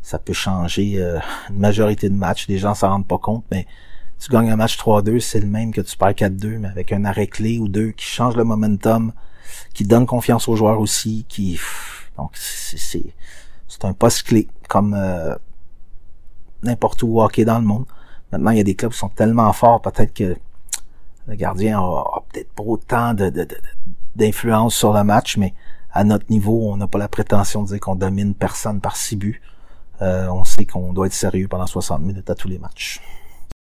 Speaker 2: ça peut changer euh, une majorité de matchs. Les gens s'en rendent pas compte, mais tu gagnes un match 3-2, c'est le même que tu perds 4-2, mais avec un arrêt clé ou deux qui change le momentum, qui donne confiance aux joueurs aussi, qui donc c'est c'est un poste clé comme euh, n'importe où hockey dans le monde. Maintenant, il y a des clubs qui sont tellement forts, peut-être que le gardien a, peut-être pas autant de, d'influence sur le match, mais à notre niveau, on n'a pas la prétention de dire qu'on domine personne par six buts. Euh, on sait qu'on doit être sérieux pendant 60 minutes à tous les matchs.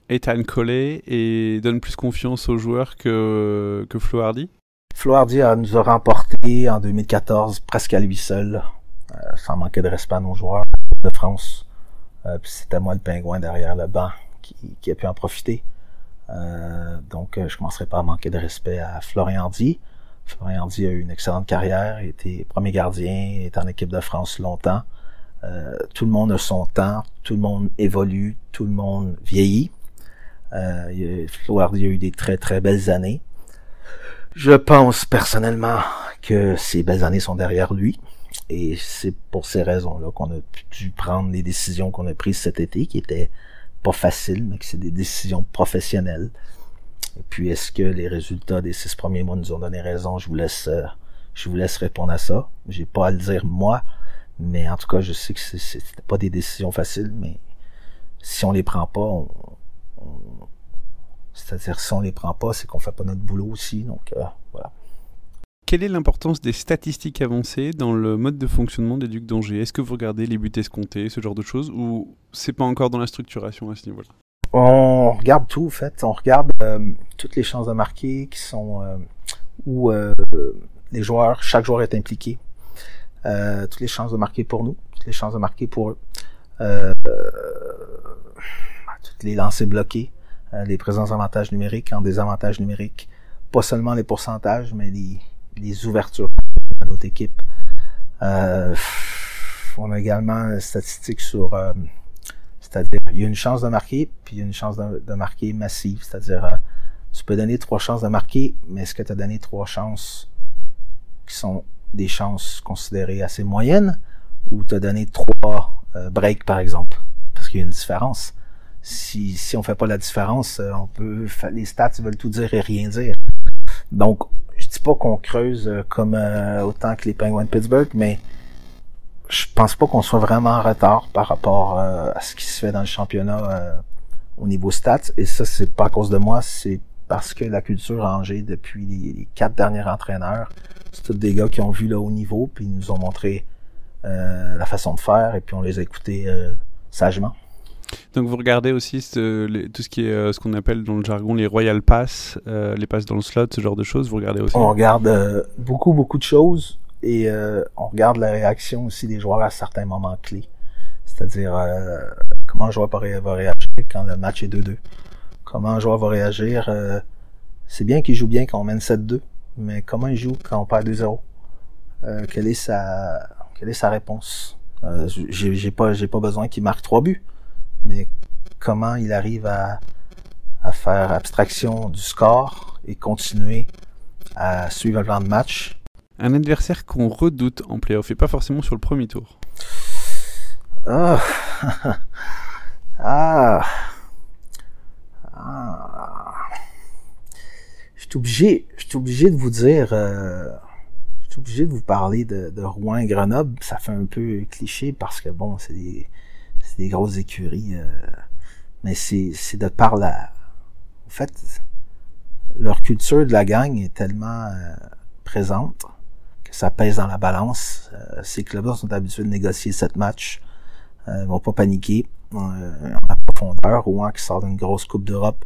Speaker 4: Ethan Collet et donne plus confiance aux joueurs que, que Flo Hardy?
Speaker 2: Flo Hardy nous a remporté en 2014 presque à lui seul, euh, sans manquer de respect à nos joueurs de France. Euh, c'était moi le pingouin derrière le banc qui, qui a pu en profiter. Euh, donc, je commencerai pas à manquer de respect à Florian Hardy. Florian Hardy a eu une excellente carrière, il était premier gardien, est en équipe de France longtemps. Euh, tout le monde a son temps, tout le monde évolue, tout le monde vieillit. Euh, a eu des très très belles années. Je pense personnellement que ces belles années sont derrière lui. Et c'est pour ces raisons-là qu'on a dû prendre les décisions qu'on a prises cet été, qui étaient pas faciles, mais que c'est des décisions professionnelles. Et puis, est-ce que les résultats des six premiers mois nous ont donné raison? Je vous laisse, euh, je vous laisse répondre à ça. J'ai pas à le dire moi, mais en tout cas, je sais que c'était pas des décisions faciles, mais si on les prend pas, c'est-à-dire si on les prend pas, c'est qu'on fait pas notre boulot aussi. Donc euh, voilà.
Speaker 4: Quelle est l'importance des statistiques avancées dans le mode de fonctionnement des Ducs d'Angers? Est-ce que vous regardez les buts escomptés, ce genre de choses, ou c'est pas encore dans la structuration à ce niveau-là?
Speaker 2: On regarde tout, en fait. On regarde euh, toutes les chances de marquer qui sont euh, où les joueurs, chaque joueur est impliqué. Euh, toutes les chances de marquer pour nous, toutes les chances de marquer pour eux, euh, toutes les lancers bloqués, euh, les présents avantages numériques en désavantages numériques, pas seulement les pourcentages, mais les, les ouvertures à notre équipe. Euh, on a également une statistique sur, euh, c'est-à-dire, il y a une chance de marquer, puis il y a une chance de, marquer massive, c'est-à-dire, tu peux donner trois chances de marquer, mais est-ce que tu as donné trois chances qui sont des chances considérées assez moyennes? Ou t'as donné trois euh, breaks par exemple? Parce qu'il y a une différence. Si si on fait pas la différence euh, on peut les stats veulent tout dire et rien dire. Donc je dis pas qu'on creuse euh, comme autant que les Penguins de Pittsburgh mais je pense pas qu'on soit vraiment en retard par rapport à ce qui se fait dans le championnat au niveau stats. Et ça c'est pas à cause de moi c'est parce que la culture rangée depuis les, quatre derniers entraîneurs, c'est tous des gars qui ont vu le haut niveau, puis ils nous ont montré euh, la façon de faire, et puis on les a écoutés euh, sagement.
Speaker 4: Donc vous regardez aussi ce, tout ce qui est euh, ce qu'on appelle dans le jargon les Royal Pass, les passes dans le slot, ce genre de choses, vous regardez aussi?
Speaker 2: On regarde beaucoup, beaucoup de choses, et on regarde la réaction aussi des joueurs à certains moments clés. C'est-à-dire comment un joueur va réagir quand le match est 2-2 comment un joueur va réagir. Euh, c'est bien qu'il joue bien quand on mène 7-2, mais comment il joue quand on perd 2-0? Euh, quelle est sa quelle est sa réponse? Euh, j'ai pas pas besoin qu'il marque trois buts, mais comment il arrive à, à faire abstraction du score et continuer à suivre le plan de match?
Speaker 4: Un adversaire qu'on redoute en playoff et pas forcément sur le premier tour.
Speaker 2: Ah. ah. Ah. Je suis obligé, je obligé de vous dire, euh, je obligé de vous parler de, de Rouen et Grenoble. Ça fait un peu cliché parce que bon, c'est des, des grosses écuries, euh, mais c'est, c'est de par la, en fait, leur culture de la gang est tellement euh, présente que ça pèse dans la balance. Euh, ces clubs-là sont habitués de négocier sept matchs, euh, ils vont pas paniquer. Euh, en profondeur, Rouen qui sort d'une grosse coupe d'Europe,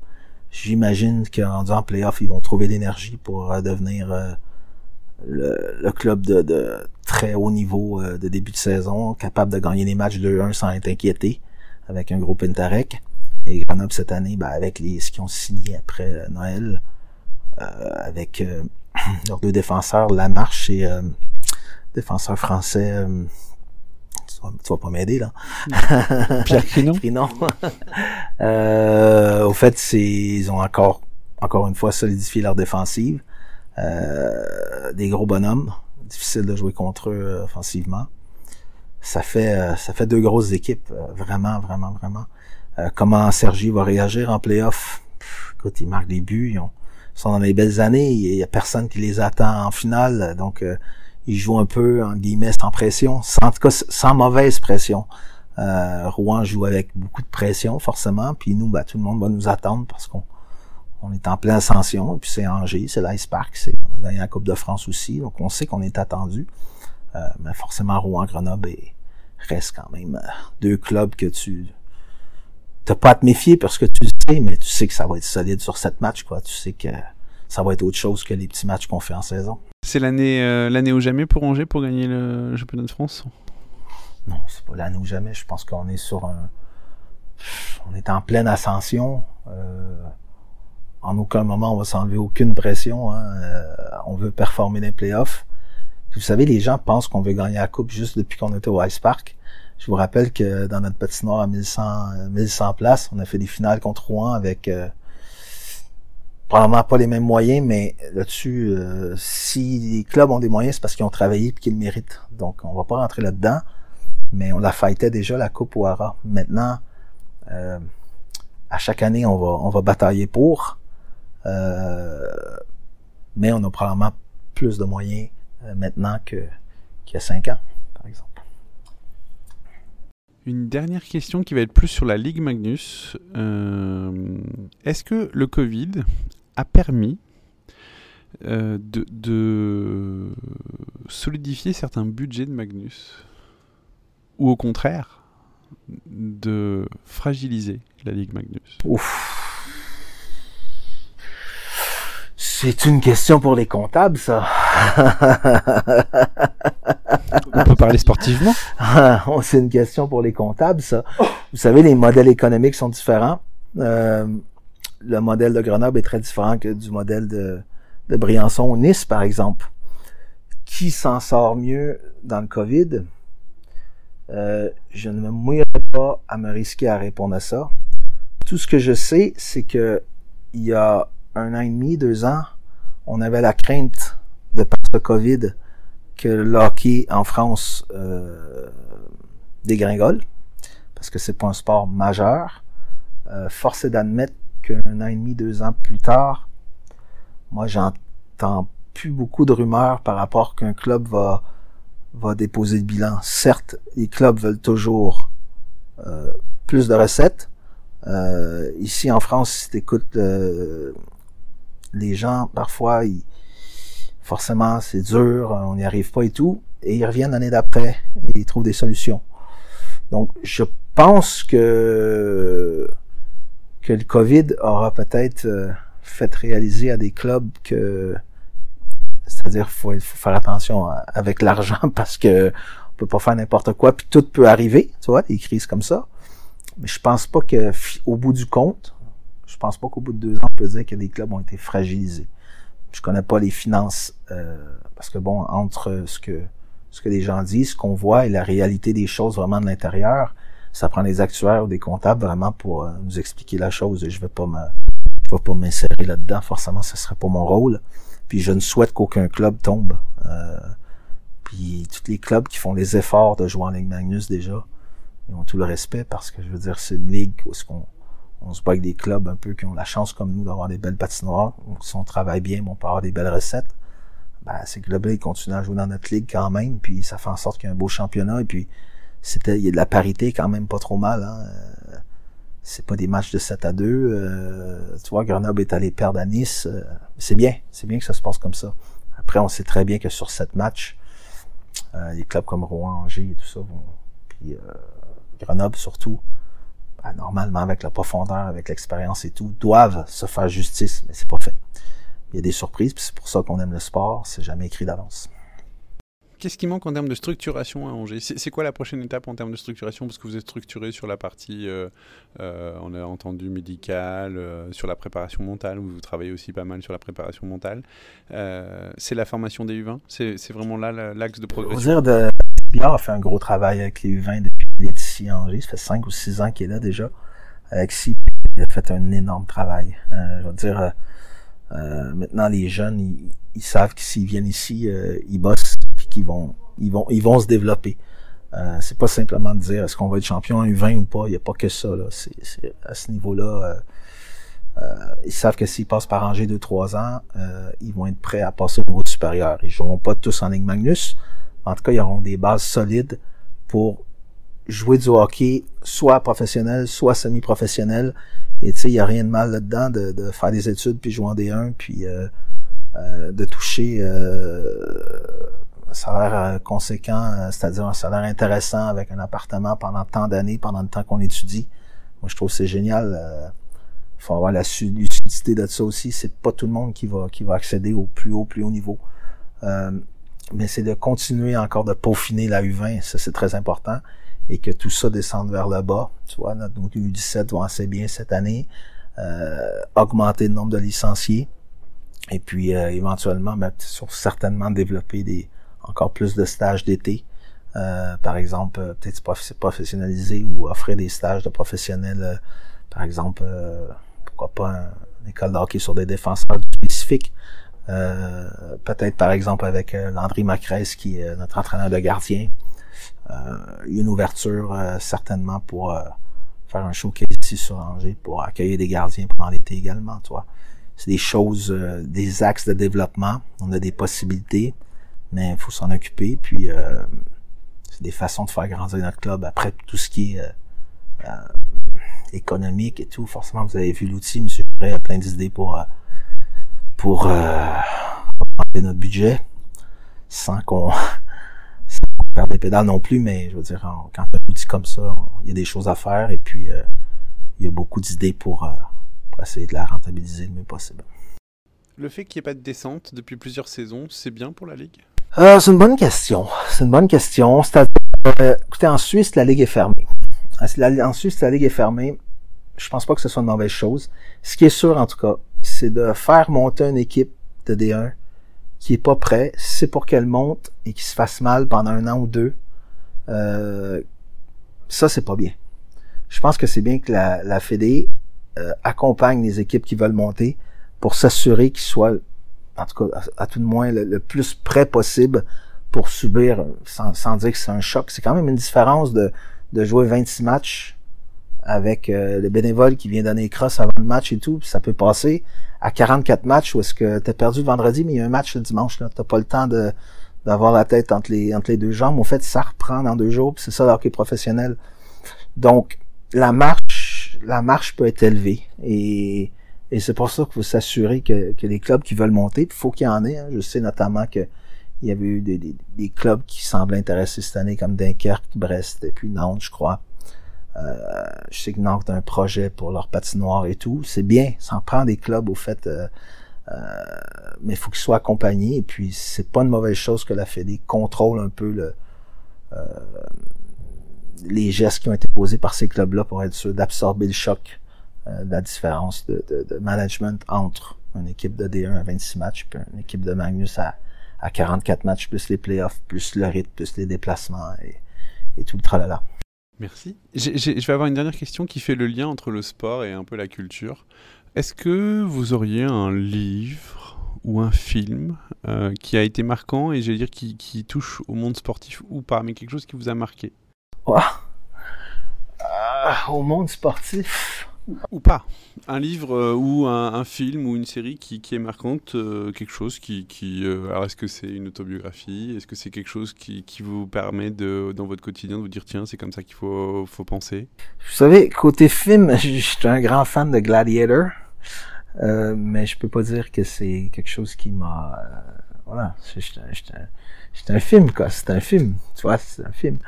Speaker 2: j'imagine qu'en en playoff, ils vont trouver l'énergie pour euh, devenir euh, le, le, club de, de, très haut niveau de début de saison, capable de gagner les matchs 2-1 sans être inquiété, avec un gros Pentarec. Et Grenoble cette année, ben, avec les ce qu'ils ont signé après Noël, avec leurs deux défenseurs, Lamarche et défenseur français tu vas pas m'aider là.
Speaker 4: Pierre Crinon.
Speaker 2: Euh, au fait, c'est ils ont encore encore une fois solidifié leur défensive. Euh, des gros bonhommes, difficile de jouer contre eux euh, offensivement. Ça fait euh, ça fait deux grosses équipes, euh, vraiment vraiment vraiment. comment Sergi va réagir en playoff? Écoute, ils marquent des buts, ils, ont, sont dans les belles années, il y a personne qui les attend en finale, donc il joue un peu en guillemets sans pression, sans, en tout cas sans mauvaise pression. Euh, Rouen joue avec beaucoup de pression forcément, puis nous, ben, tout le monde va nous attendre parce qu'on on est en pleine ascension, et puis c'est Angers, c'est l'Ice Park, c'est, on a gagné la Coupe de France aussi, donc on sait qu'on est attendu. Euh, mais forcément, Rouen, Grenoble reste quand même euh, deux clubs que tu t'as pas à te méfier parce que tu sais, mais tu sais que ça va être solide sur sept matchs, quoi. Tu sais que ça va être autre chose que les petits matchs qu'on fait en saison.
Speaker 4: C'est l'année euh, l'année ou jamais pour Angers pour gagner le championnat de France?
Speaker 2: Non, c'est pas l'année ou jamais. Je pense qu'on est sur un. On est en pleine ascension. Euh, en aucun moment on va s'enlever aucune pression. Hein. Euh, on veut performer dans les playoffs. vous savez, les gens pensent qu'on veut gagner la coupe juste depuis qu'on était au Ice Park. Je vous rappelle que dans notre patinoire à 1100, 1100 places, on a fait des finales contre Rouen avec euh, probablement pas les mêmes moyens, mais là-dessus, euh, si les clubs ont des moyens, c'est parce qu'ils ont travaillé et qu'ils le méritent. Donc, on va pas rentrer là-dedans, mais on la fightait déjà, la Coupe Ouara. Maintenant, euh, à chaque année, on va, on va batailler pour, euh, mais on a probablement plus de moyens euh, maintenant qu'il y a cinq ans, par exemple.
Speaker 4: Une dernière question qui va être plus sur la Ligue Magnus. Euh, Est-ce que le Covid a permis euh, de, de, solidifier certains budgets de Magnus? Ou au contraire de fragiliser la Ligue Magnus?
Speaker 2: C'est une question pour les comptables, ça.
Speaker 4: On peut parler sportivement.
Speaker 2: C'est une question pour les comptables, ça. Vous savez, les modèles économiques sont différents. Euh, le modèle de Grenoble est très différent que du modèle de, Briançon ou Nice, par exemple. Qui s'en sort mieux dans le COVID? Euh, je ne me mouillerai pas à me risquer à répondre à ça. Tout ce que je sais, c'est que il y a un an et demi, deux ans, on avait la crainte de COVID que le hockey en France euh, dégringole, parce que c'est pas un sport majeur. Euh, force est d'admettre qu'un an et demi, deux ans plus tard, moi j'entends plus beaucoup de rumeurs par rapport qu'un club va va déposer le bilan. Certes, les clubs veulent toujours euh, plus de recettes. Ici en France, si tu écoutes les gens, parfois, ils, forcément, c'est dur, on n'y arrive pas et tout, et ils reviennent l'année d'après et ils trouvent des solutions. Donc, je pense que que le COVID aura peut-être euh, fait réaliser à des clubs que c'est-à-dire faut, faut faire attention avec l'argent parce que on peut pas faire n'importe quoi puis tout peut arriver, tu vois, des crises comme ça. Mais je pense pas que au bout du compte, je pense pas qu'au bout de deux ans on peut dire que les clubs ont été fragilisés. Je connais pas les finances euh, parce que bon entre ce que ce que les gens disent, ce qu'on voit et la réalité des choses vraiment de l'intérieur, ça prend des actuaires ou des comptables vraiment pour euh, nous expliquer la chose. Et je vais pas me, je vais pas m'insérer là-dedans. Forcément, ce serait pas mon rôle. Puis je ne souhaite qu'aucun club tombe. Euh, puis tous les clubs qui font les efforts de jouer en Ligue Magnus déjà, ils ont tout le respect parce que je veux dire, c'est une ligue où on, on se bat avec des clubs un peu qui ont la chance comme nous d'avoir des belles patinoires. Donc si on travaille bien, on peut avoir des belles recettes. Ben, ces clubs-là, ils continuent à jouer dans notre ligue quand même, puis ça fait en sorte qu'il y a un beau championnat, et puis c'était, il y a de la parité quand même pas trop mal. Hein. Euh, c'est pas des matchs de 7 à 2. Euh, tu vois, Grenoble est allé perdre à Nice. Euh, c'est bien, c'est bien que ça se passe comme ça. Après, on sait très bien que sur 7 matchs, euh, des clubs comme Rouen, Angers et tout ça vont, puis Grenoble surtout, ben, normalement avec la profondeur, avec l'expérience et tout, doivent se faire justice, mais c'est pas fait. Il y a des surprises, puis c'est pour ça qu'on aime le sport, c'est jamais écrit d'avance.
Speaker 4: Qu'est-ce qui manque en termes de structuration à Angers? C'est quoi la prochaine étape en termes de structuration? Parce que vous êtes structuré sur la partie, euh, euh, on a entendu médicale, euh, sur la préparation mentale, où vous travaillez aussi pas mal sur la préparation mentale. c'est la formation des U20 C'est vraiment là l'axe de progression?
Speaker 2: dire, de... a fait un gros travail avec les U20 depuis qu'il est ici à Angers. Ça fait 5 ou 6 ans qu'il est là déjà. Alexis il a fait un énorme travail. je veux dire, maintenant les jeunes, ils, savent que s'ils viennent ici, ils bossent qui vont, ils vont, ils vont se développer. Euh, c'est pas simplement de dire est-ce qu'on va être champion U20 ou pas? Il n'y a pas que ça. Là. À ce niveau-là, euh, euh, ils savent que s'ils passent par Angers 2-3 ans, euh, ils vont être prêts à passer au niveau supérieur. Ils joueront pas tous en Ligue Magnus. En tout cas, ils auront des bases solides pour jouer du hockey, soit professionnel, soit semi-professionnel. Et tu sais, il n'y a rien de mal là-dedans de, de, faire des études, puis jouer en D1, puis de toucher un salaire euh, conséquent, euh, c'est-à-dire un salaire intéressant avec un appartement pendant tant d'années, pendant le temps qu'on étudie. Moi, je trouve que c'est génial. Il euh, faut avoir la lucidité de ça aussi. C'est pas tout le monde qui va qui va accéder au plus haut, plus haut niveau. Mais c'est de continuer encore de peaufiner la U20, ça c'est très important, et que tout ça descende vers le bas. Tu vois, notre U17 va assez bien cette année. augmenter le nombre de licenciés et puis éventuellement ben, certainement développer des encore plus de stages d'été. Euh, par exemple, euh, peut-être se professionnaliser ou offrir des stages de professionnels, euh, par exemple, pourquoi pas une école de hockey sur des défenseurs spécifiques. peut-être par exemple avec Landry Macresse qui est notre entraîneur de gardien. une ouverture certainement pour faire un showcase ici sur Angers pour accueillir des gardiens pendant l'été également, toi. C'est des choses, des axes de développement. On a des possibilités mais il faut s'en occuper. Puis euh, c'est des façons de faire grandir notre club. Après tout ce qui est euh, euh, économique et tout, forcément vous avez vu l'outil, Monsieur Gray a plein d'idées pour pour augmenter notre budget sans qu'on perde des pédales non plus, mais je veux dire, quand on a un outil comme ça, il y a des choses à faire et puis il y a beaucoup d'idées pour, pour essayer de la rentabiliser le mieux possible.
Speaker 4: Le fait qu'il n'y ait pas de descente depuis plusieurs saisons, c'est bien pour la Ligue?
Speaker 2: Euh, c'est une bonne question. C'est une bonne question. C'est euh, écoutez, en Suisse, la ligue est fermée. En Suisse, la ligue est fermée. Je pense pas que ce soit une mauvaise chose. Ce qui est sûr, en tout cas, c'est de faire monter une équipe de D1 qui est pas prêt. C'est pour qu'elle monte et qu'il se fasse mal pendant un an ou deux. Euh, ça, c'est pas bien. Je pense que c'est bien que la, la Fédé euh, accompagne les équipes qui veulent monter pour s'assurer qu'ils soient en tout cas, à, tout de moins, le, plus près possible pour subir, sans, sans dire que c'est un choc. C'est quand même une différence de, de jouer 26 matchs avec euh, le bénévole qui vient donner cross avant le match et tout, ça peut passer à 44 matchs où est-ce que t'as perdu le vendredi, mais il y a un match le dimanche, là. T'as pas le temps de d'avoir la tête entre les entre les deux jambes. En fait, ça reprend dans deux jours, c'est ça le hockey professionnel. Donc, la marche, la marche peut être élevée. Et et c'est pour ça qu'il faut s'assurer que, que, les clubs qui veulent monter, il faut qu'il y en ait. Hein. Je sais notamment que il y avait eu des, des, des, clubs qui semblaient intéressés cette année, comme Dunkerque, Brest et puis Nantes, je crois. Euh, je sais que Nantes a un projet pour leur patinoire et tout. C'est bien, ça en prend des clubs au fait, euh, euh, mais il faut qu'ils soient accompagnés. Et puis c'est pas une mauvaise chose que la Fédé contrôle un peu le, euh, les gestes qui ont été posés par ces clubs-là pour être sûr d'absorber le choc euh, la différence de, de, de, management entre une équipe de D1 à 26 matchs puis une équipe de Magnus à, à 44 matchs, plus les playoffs, plus le rythme, plus les déplacements et, et tout le tralala.
Speaker 4: Merci. je vais avoir une dernière question qui fait le lien entre le sport et un peu la culture. Est-ce que vous auriez un livre ou un film euh, qui a été marquant et j'allais dire qui, qui, touche au monde sportif ou pas, mais quelque chose qui vous a marqué?
Speaker 2: Wow. au monde sportif.
Speaker 4: Ou pas. Un livre euh, ou un, un, film ou une série qui, qui est marquante, euh, quelque chose qui... qui euh, alors est-ce que c'est une autobiographie? Est-ce que c'est quelque chose qui, qui, vous permet de, dans votre quotidien de vous dire tiens c'est comme ça qu'il faut, faut penser?
Speaker 2: Vous savez, côté film, je suis un grand fan de Gladiator, mais je peux pas dire que c'est quelque chose qui m'a... voilà, c'est un film quoi, c'est un film, tu vois, c'est un film.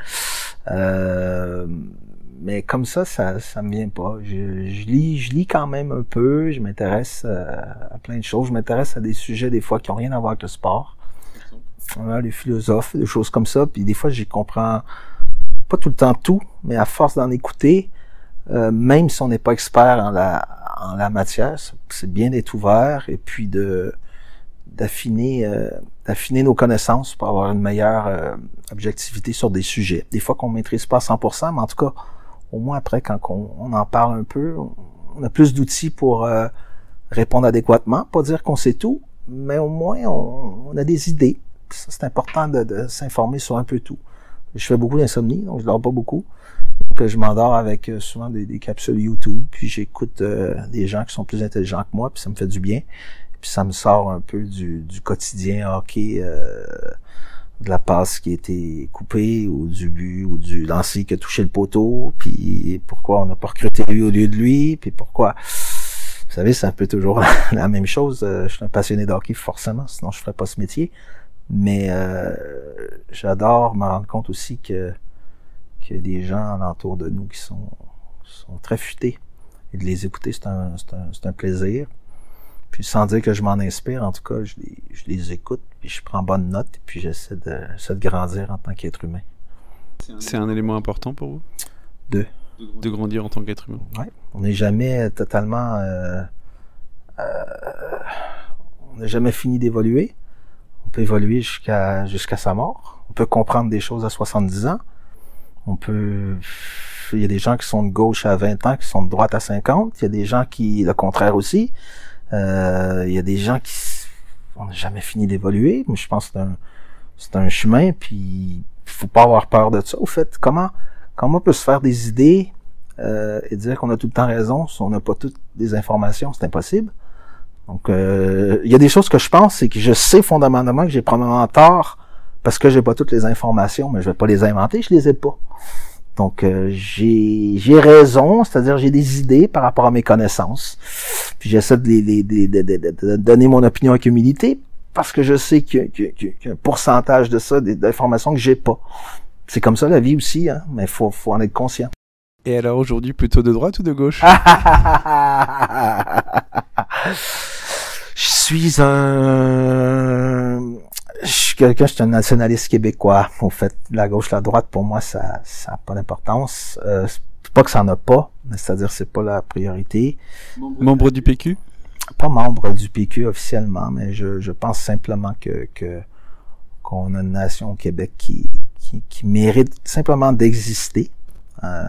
Speaker 2: Euh, mais comme ça, ça, ça me vient pas. Je, je lis, je lis quand même un peu. Je m'intéresse euh, à plein de choses. Je m'intéresse à des sujets des fois qui ont rien à voir avec le sport. Voilà, les philosophes, des choses comme ça. Puis des fois, j'y comprends pas tout le temps tout, mais à force d'en écouter, euh, même si on n'est pas expert en la, en la matière, c'est bien d'être ouvert et puis de d'affiner euh, d'affiner nos connaissances pour avoir une meilleure euh, objectivité sur des sujets. Des fois qu'on maîtrise pas à 100%, mais en tout cas, au moins après, quand on, en parle un peu, on a plus d'outils pour euh, répondre adéquatement. Pas dire qu'on sait tout, mais au moins on, a des idées. C'est important de, s'informer sur un peu tout. Je fais beaucoup d'insomnie, donc je dors pas beaucoup. Donc je m'endors avec euh, souvent des, capsules YouTube, puis j'écoute euh, des gens qui sont plus intelligents que moi, puis ça me fait du bien. Puis ça me sort un peu du, du quotidien hockey de la passe qui a été coupée ou du but ou du lancer qui a touché le poteau, puis pourquoi on n'a pas recruté lui au lieu de lui, puis pourquoi... Vous savez, c'est un peu toujours la même chose. Euh, je suis un passionné de hockey, forcément, sinon je ferais pas ce métier. Mais euh, j'adore me rendre compte aussi que qu'il des gens alentour de nous qui sont, sont très futés. Et de les écouter, c'est un, un, un plaisir. Puis sans dire que je m'en inspire, en tout cas, je les, je les écoute, puis je prends bonne note, et puis j'essaie de, de grandir en tant qu'être humain.
Speaker 4: C'est un élément important pour vous?
Speaker 2: De
Speaker 4: De grandir en tant qu'être humain.
Speaker 2: Oui. On n'est jamais totalement... Euh, euh, on n'a jamais fini d'évoluer. On peut évoluer jusqu'à jusqu'à sa mort. On peut comprendre des choses à 70 ans. On peut... Il y a des gens qui sont de gauche à 20 ans, qui sont de droite à 50. Il y a des gens qui... Le contraire aussi. Euh, il y a des gens qui on n'a jamais fini d'évoluer, mais je pense que c'est un, un chemin, puis faut pas avoir peur de ça. Au fait, comment comment on peut se faire des idées euh, et dire qu'on a tout le temps raison si on n'a pas toutes les informations, c'est impossible. Donc, euh, il y a des choses que je pense, c'est que je sais fondamentalement que j'ai probablement tort parce que j'ai pas toutes les informations, mais je vais pas les inventer, je les ai pas. Donc euh, j'ai j'ai raison, c'est-à-dire j'ai des idées par rapport à mes connaissances. Puis j'essaie de, les, de, de, de, donner mon opinion avec humilité parce que je sais qu'il y, y, a un pourcentage de ça, d'informations que j'ai pas. C'est comme ça la vie aussi, hein, mais faut faut en être conscient.
Speaker 4: Et alors aujourd'hui plutôt de droite ou de gauche?
Speaker 2: Je suis un je suis quelqu'un, je suis un nationaliste québécois. En fait, la gauche, la droite, pour moi, ça, ça n'a pas d'importance. Euh, pas que ça n'en a pas, mais c'est-à-dire c'est pas la priorité.
Speaker 4: Membre du PQ?
Speaker 2: Pas membre du PQ officiellement, mais je, je pense simplement que, que qu'on a une nation au Québec qui, qui, qui mérite simplement d'exister. Euh,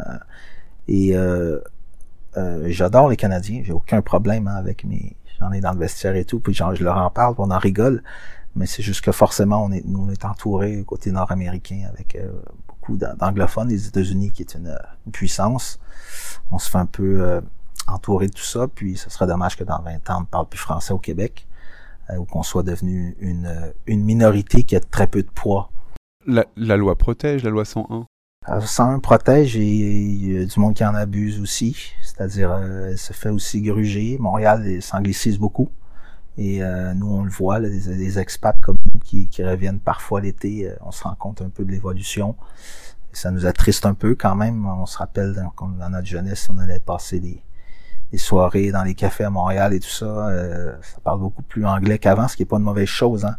Speaker 2: et euh, euh, j'adore les Canadiens, j'ai aucun problème hein, avec mes. J'en ai dans le vestiaire et tout, puis genre, je leur en parle, on en rigole mais c'est juste que forcément, on est, nous, on est entouré côté nord-américain avec euh, beaucoup d'anglophones, les États-Unis qui est une, puissance. On se fait un peu euh, entourer de tout ça, puis ce serait dommage que dans 20 ans, on ne parle plus français au Québec, euh, ou qu'on soit devenu une, une minorité qui a très peu de poids.
Speaker 4: La, la loi protège, la loi 101
Speaker 2: alors, 101 protège et il y a du monde qui en abuse aussi, c'est-à-dire elle se fait aussi gruger. Montréal s'anglicise beaucoup. Et euh, nous, on le voit, là, des, des, expats comme nous qui, qui reviennent parfois l'été, euh, on se rend compte un peu de l'évolution. Ça nous attriste un peu quand même. On se rappelle, dans, dans notre jeunesse, on allait passer des, des, soirées dans les cafés à Montréal et tout ça. Euh, ça parle beaucoup plus anglais qu'avant, ce qui est pas une mauvaise chose. Hein.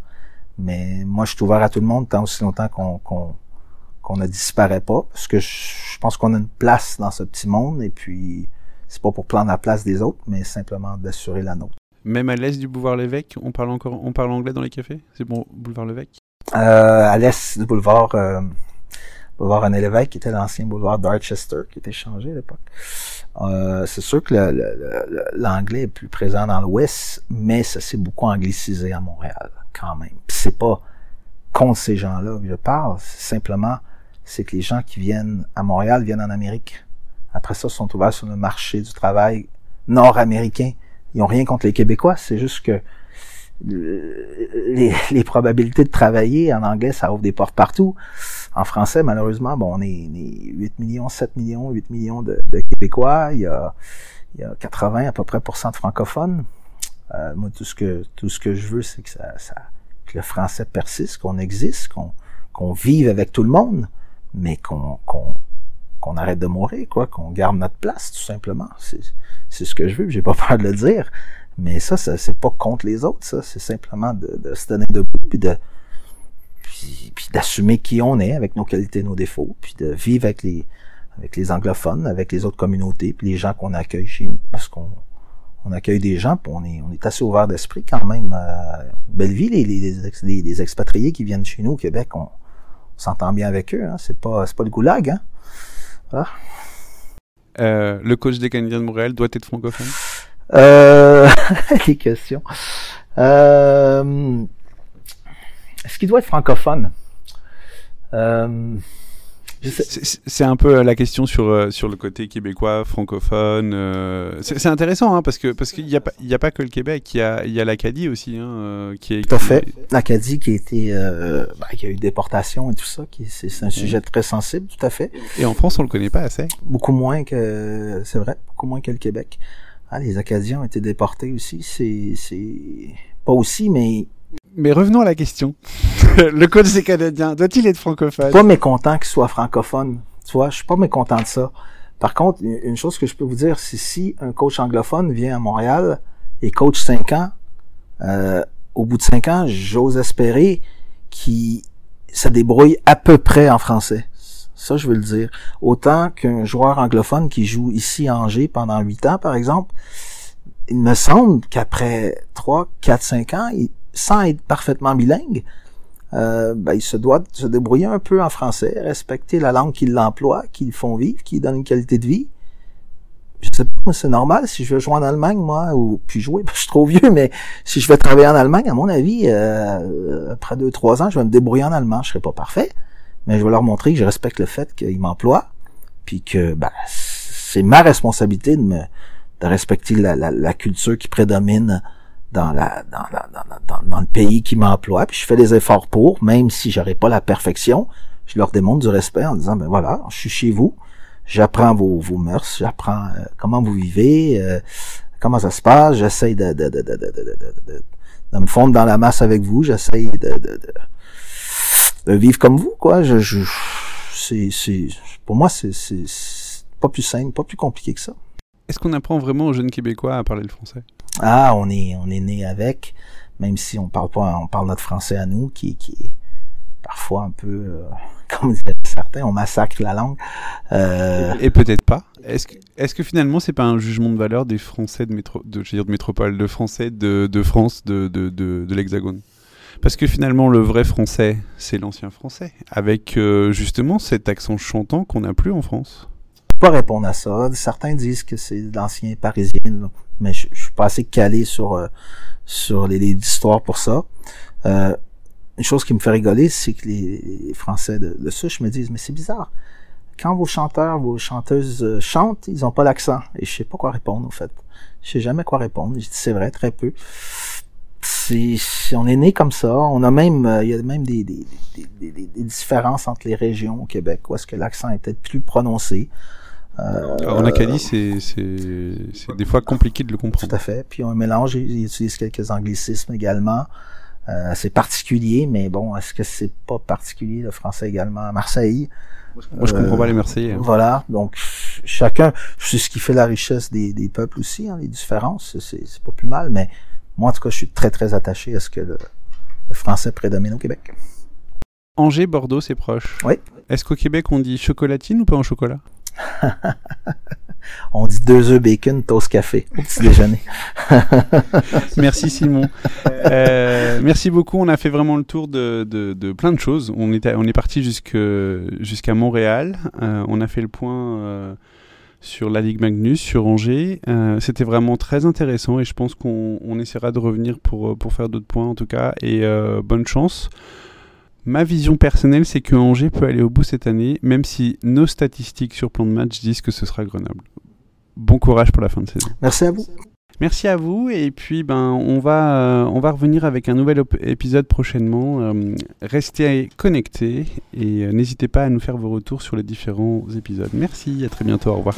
Speaker 2: Mais moi, je suis ouvert à tout le monde tant aussi longtemps qu'on ne disparaît pas. Parce que je, pense qu'on a une place dans ce petit monde. Et puis, c'est pas pour prendre la place des autres, mais simplement d'assurer la nôtre.
Speaker 4: Même à l'est du boulevard Lévesque, on parle encore, on parle anglais dans les cafés? C'est bon, boulevard Lévesque?
Speaker 2: Euh, À l'est du boulevard, euh, boulevard René Lévesque, qui était l'ancien boulevard d'Archester, qui était changé à l'époque. Euh, c'est sûr que l'anglais est plus présent dans l'ouest, mais ça s'est beaucoup anglicisé à Montréal, quand même. C'est pas contre ces gens-là que je parle, simplement, c'est que les gens qui viennent à Montréal viennent en Amérique Après ça, ils sont ouverts sur le marché du travail nord-américain. Ils ont rien contre les Québécois, c'est juste que les, probabilités de travailler en anglais, ça ouvre des portes partout. En français, malheureusement, bon, on est, 8 millions, 7 millions, 8 millions de, Québécois. Il y, a, il y a 80 à peu près de francophones. Euh, moi, tout ce que tout ce que je veux, c'est que ça, que le français persiste, qu'on existe, qu'on qu'on vive avec tout le monde, mais qu'on qu'on arrête de mourir, quoi, qu'on garde notre place, tout simplement. C'est ce que je veux. J'ai pas peur de le dire. Mais ça, ça c'est pas contre les autres, ça. C'est simplement de, de, se donner debout, puis de puis, d'assumer qui on est avec nos qualités, nos défauts, puis de vivre avec les avec les anglophones, avec les autres communautés, puis les gens qu'on accueille chez nous, parce qu'on on accueille des gens, puis on est, on est assez ouvert d'esprit quand même. Euh, Belleville, les, les, les, les, expatriés qui viennent chez nous au Québec, on, s'entend bien avec eux. Hein. C'est pas, c'est pas le goulag. Hein.
Speaker 4: Voilà. Euh, le coach des Canadiens de Montréal doit être francophone
Speaker 2: euh, Les questions. Euh, est-ce qu'il doit être francophone?
Speaker 4: Euh, c'est un peu euh, la question sur, euh, sur le côté québécois, francophone. Euh, c'est intéressant hein, parce que parce qu'il n'y a, pas, a pas que le Québec, il y a, y a l'Acadie aussi. Hein, qui est,
Speaker 2: tout à fait. L'Acadie qui a été. Euh, bah, qui a eu déportation et tout ça. C'est un sujet très sensible, tout à fait.
Speaker 4: Et en France, on le connaît pas assez.
Speaker 2: Beaucoup moins que. C'est vrai, beaucoup moins que le Québec. Ah, les Acadiens ont été déportés aussi. C'est. Pas aussi, mais
Speaker 4: mais revenons à la question. le coach des Canadiens, doit-il être francophone?
Speaker 2: Pas mécontent qu'il soit francophone. Tu vois, je suis pas mécontent de ça. Par contre, une chose que je peux vous dire, c'est si un coach anglophone vient à Montréal et coach 5 ans, euh, au bout de 5 ans, j'ose espérer qu'il se débrouille à peu près en français. Ça, je veux le dire. Autant qu'un joueur anglophone qui joue ici à Angers pendant 8 ans, par exemple, il me semble qu'après 3, 4, 5 ans, sans être parfaitement bilingue, euh, ben, il se doit se débrouiller un peu en français, respecter la langue qui l'emploie, qui le font vivre, qui donne une qualité de vie. Je sais pas, c'est normal si je veux jouer en Allemagne, moi, ou puis jouer, je suis trop vieux, mais si je vais travailler en Allemagne, à mon avis, euh, après deux, trois ans, je vais me débrouiller en allemand. Je serai pas parfait, mais je vais leur montrer que je respecte le fait qu'ils m'emploient, puis que ben, c'est ma responsabilité de de respecter la culture qui prédomine dans, la, dans, la, dans, dans, le pays qui m'emploie, puis je fais des efforts pour, même si j'aurais pas la perfection, je leur démontre du respect en disant, ben voilà, je suis chez vous, j'apprends vos, vos mœurs, j'apprends euh, comment vous vivez, euh, comment ça se passe, j'essaye de, de, de, de, me fondre dans la masse avec vous, j'essaye de, vivre comme vous, quoi. Je, je, c'est, pour moi, c'est pas plus simple, pas plus compliqué que ça.
Speaker 4: Est-ce qu'on apprend vraiment aux jeunes Québécois à parler le français?
Speaker 2: Ah, on est, on est né avec, même si on parle pas, on parle notre français à nous, qui, qui est parfois un peu, euh, comme disaient certains, on massacre la langue.
Speaker 4: Euh... Et, peut-être pas. Est-ce que, est-ce que finalement c'est pas un jugement de valeur des Français de métro, de, je veux dire de métropole, de Français de, de France, de, de, de, de l'Hexagone? Parce que finalement, le vrai français, c'est l'ancien français, avec euh, justement cet accent chantant qu'on n'a plus en France
Speaker 2: pas répondre à ça. Certains disent que c'est l'ancien parisien, mais je, suis pas assez calé sur euh, sur les, histoires pour ça. Euh, une chose qui me fait rigoler, c'est que les, Français de, de je me disent, mais c'est bizarre. Quand vos chanteurs, vos chanteuses euh, chantent, ils ont pas l'accent. Et je sais pas quoi répondre, en fait. Je sais jamais quoi répondre. Je dis, c'est vrai, très peu. C'est, on est né comme ça. On a même, il y a même des, des, des, des, différences entre les régions au Québec où est-ce que l'accent est peut-être plus prononcé.
Speaker 4: Euh, en Acadie, c'est des fois compliqué de le comprendre.
Speaker 2: Tout à fait. Puis on mélange, ils utilisent quelques anglicismes également. Euh, c'est particulier, mais bon, est-ce que c'est pas particulier le français également à Marseille?
Speaker 4: Moi, je comprends pas les Marseillais. Hein.
Speaker 2: Voilà, donc chacun, c'est ce qui fait la richesse des, des peuples aussi, hein, les différences, c'est pas plus mal, mais moi, en tout cas, je suis très, très attaché à ce que le, le français prédomine au Québec.
Speaker 4: Angers, Bordeaux, c'est proche.
Speaker 2: Oui.
Speaker 4: Est-ce qu'au Québec, on dit chocolatine ou pas en chocolat?
Speaker 2: On dit deux œufs bacon, toast café petit déjeuner.
Speaker 4: merci Simon. Euh, merci beaucoup. On a fait vraiment le tour de, de, plein de choses. On, était, on est parti jusqu'à Montréal. Euh, on a fait le point euh, sur la Ligue Magnus, sur Angers. C'était vraiment très intéressant et je pense qu'on essaiera de revenir pour, pour faire d'autres points en tout cas. Et bonne chance Ma vision personnelle, c'est que Angers peut aller au bout cette année, même si nos statistiques sur plan de match disent que ce sera Grenoble. Bon courage pour la fin de saison.
Speaker 2: Merci à vous.
Speaker 4: Merci à vous et puis ben on va euh, on va revenir avec un nouvel épisode prochainement. Euh, restez connectés et euh, n'hésitez pas à nous faire vos retours sur les différents épisodes. Merci, à très bientôt, au revoir.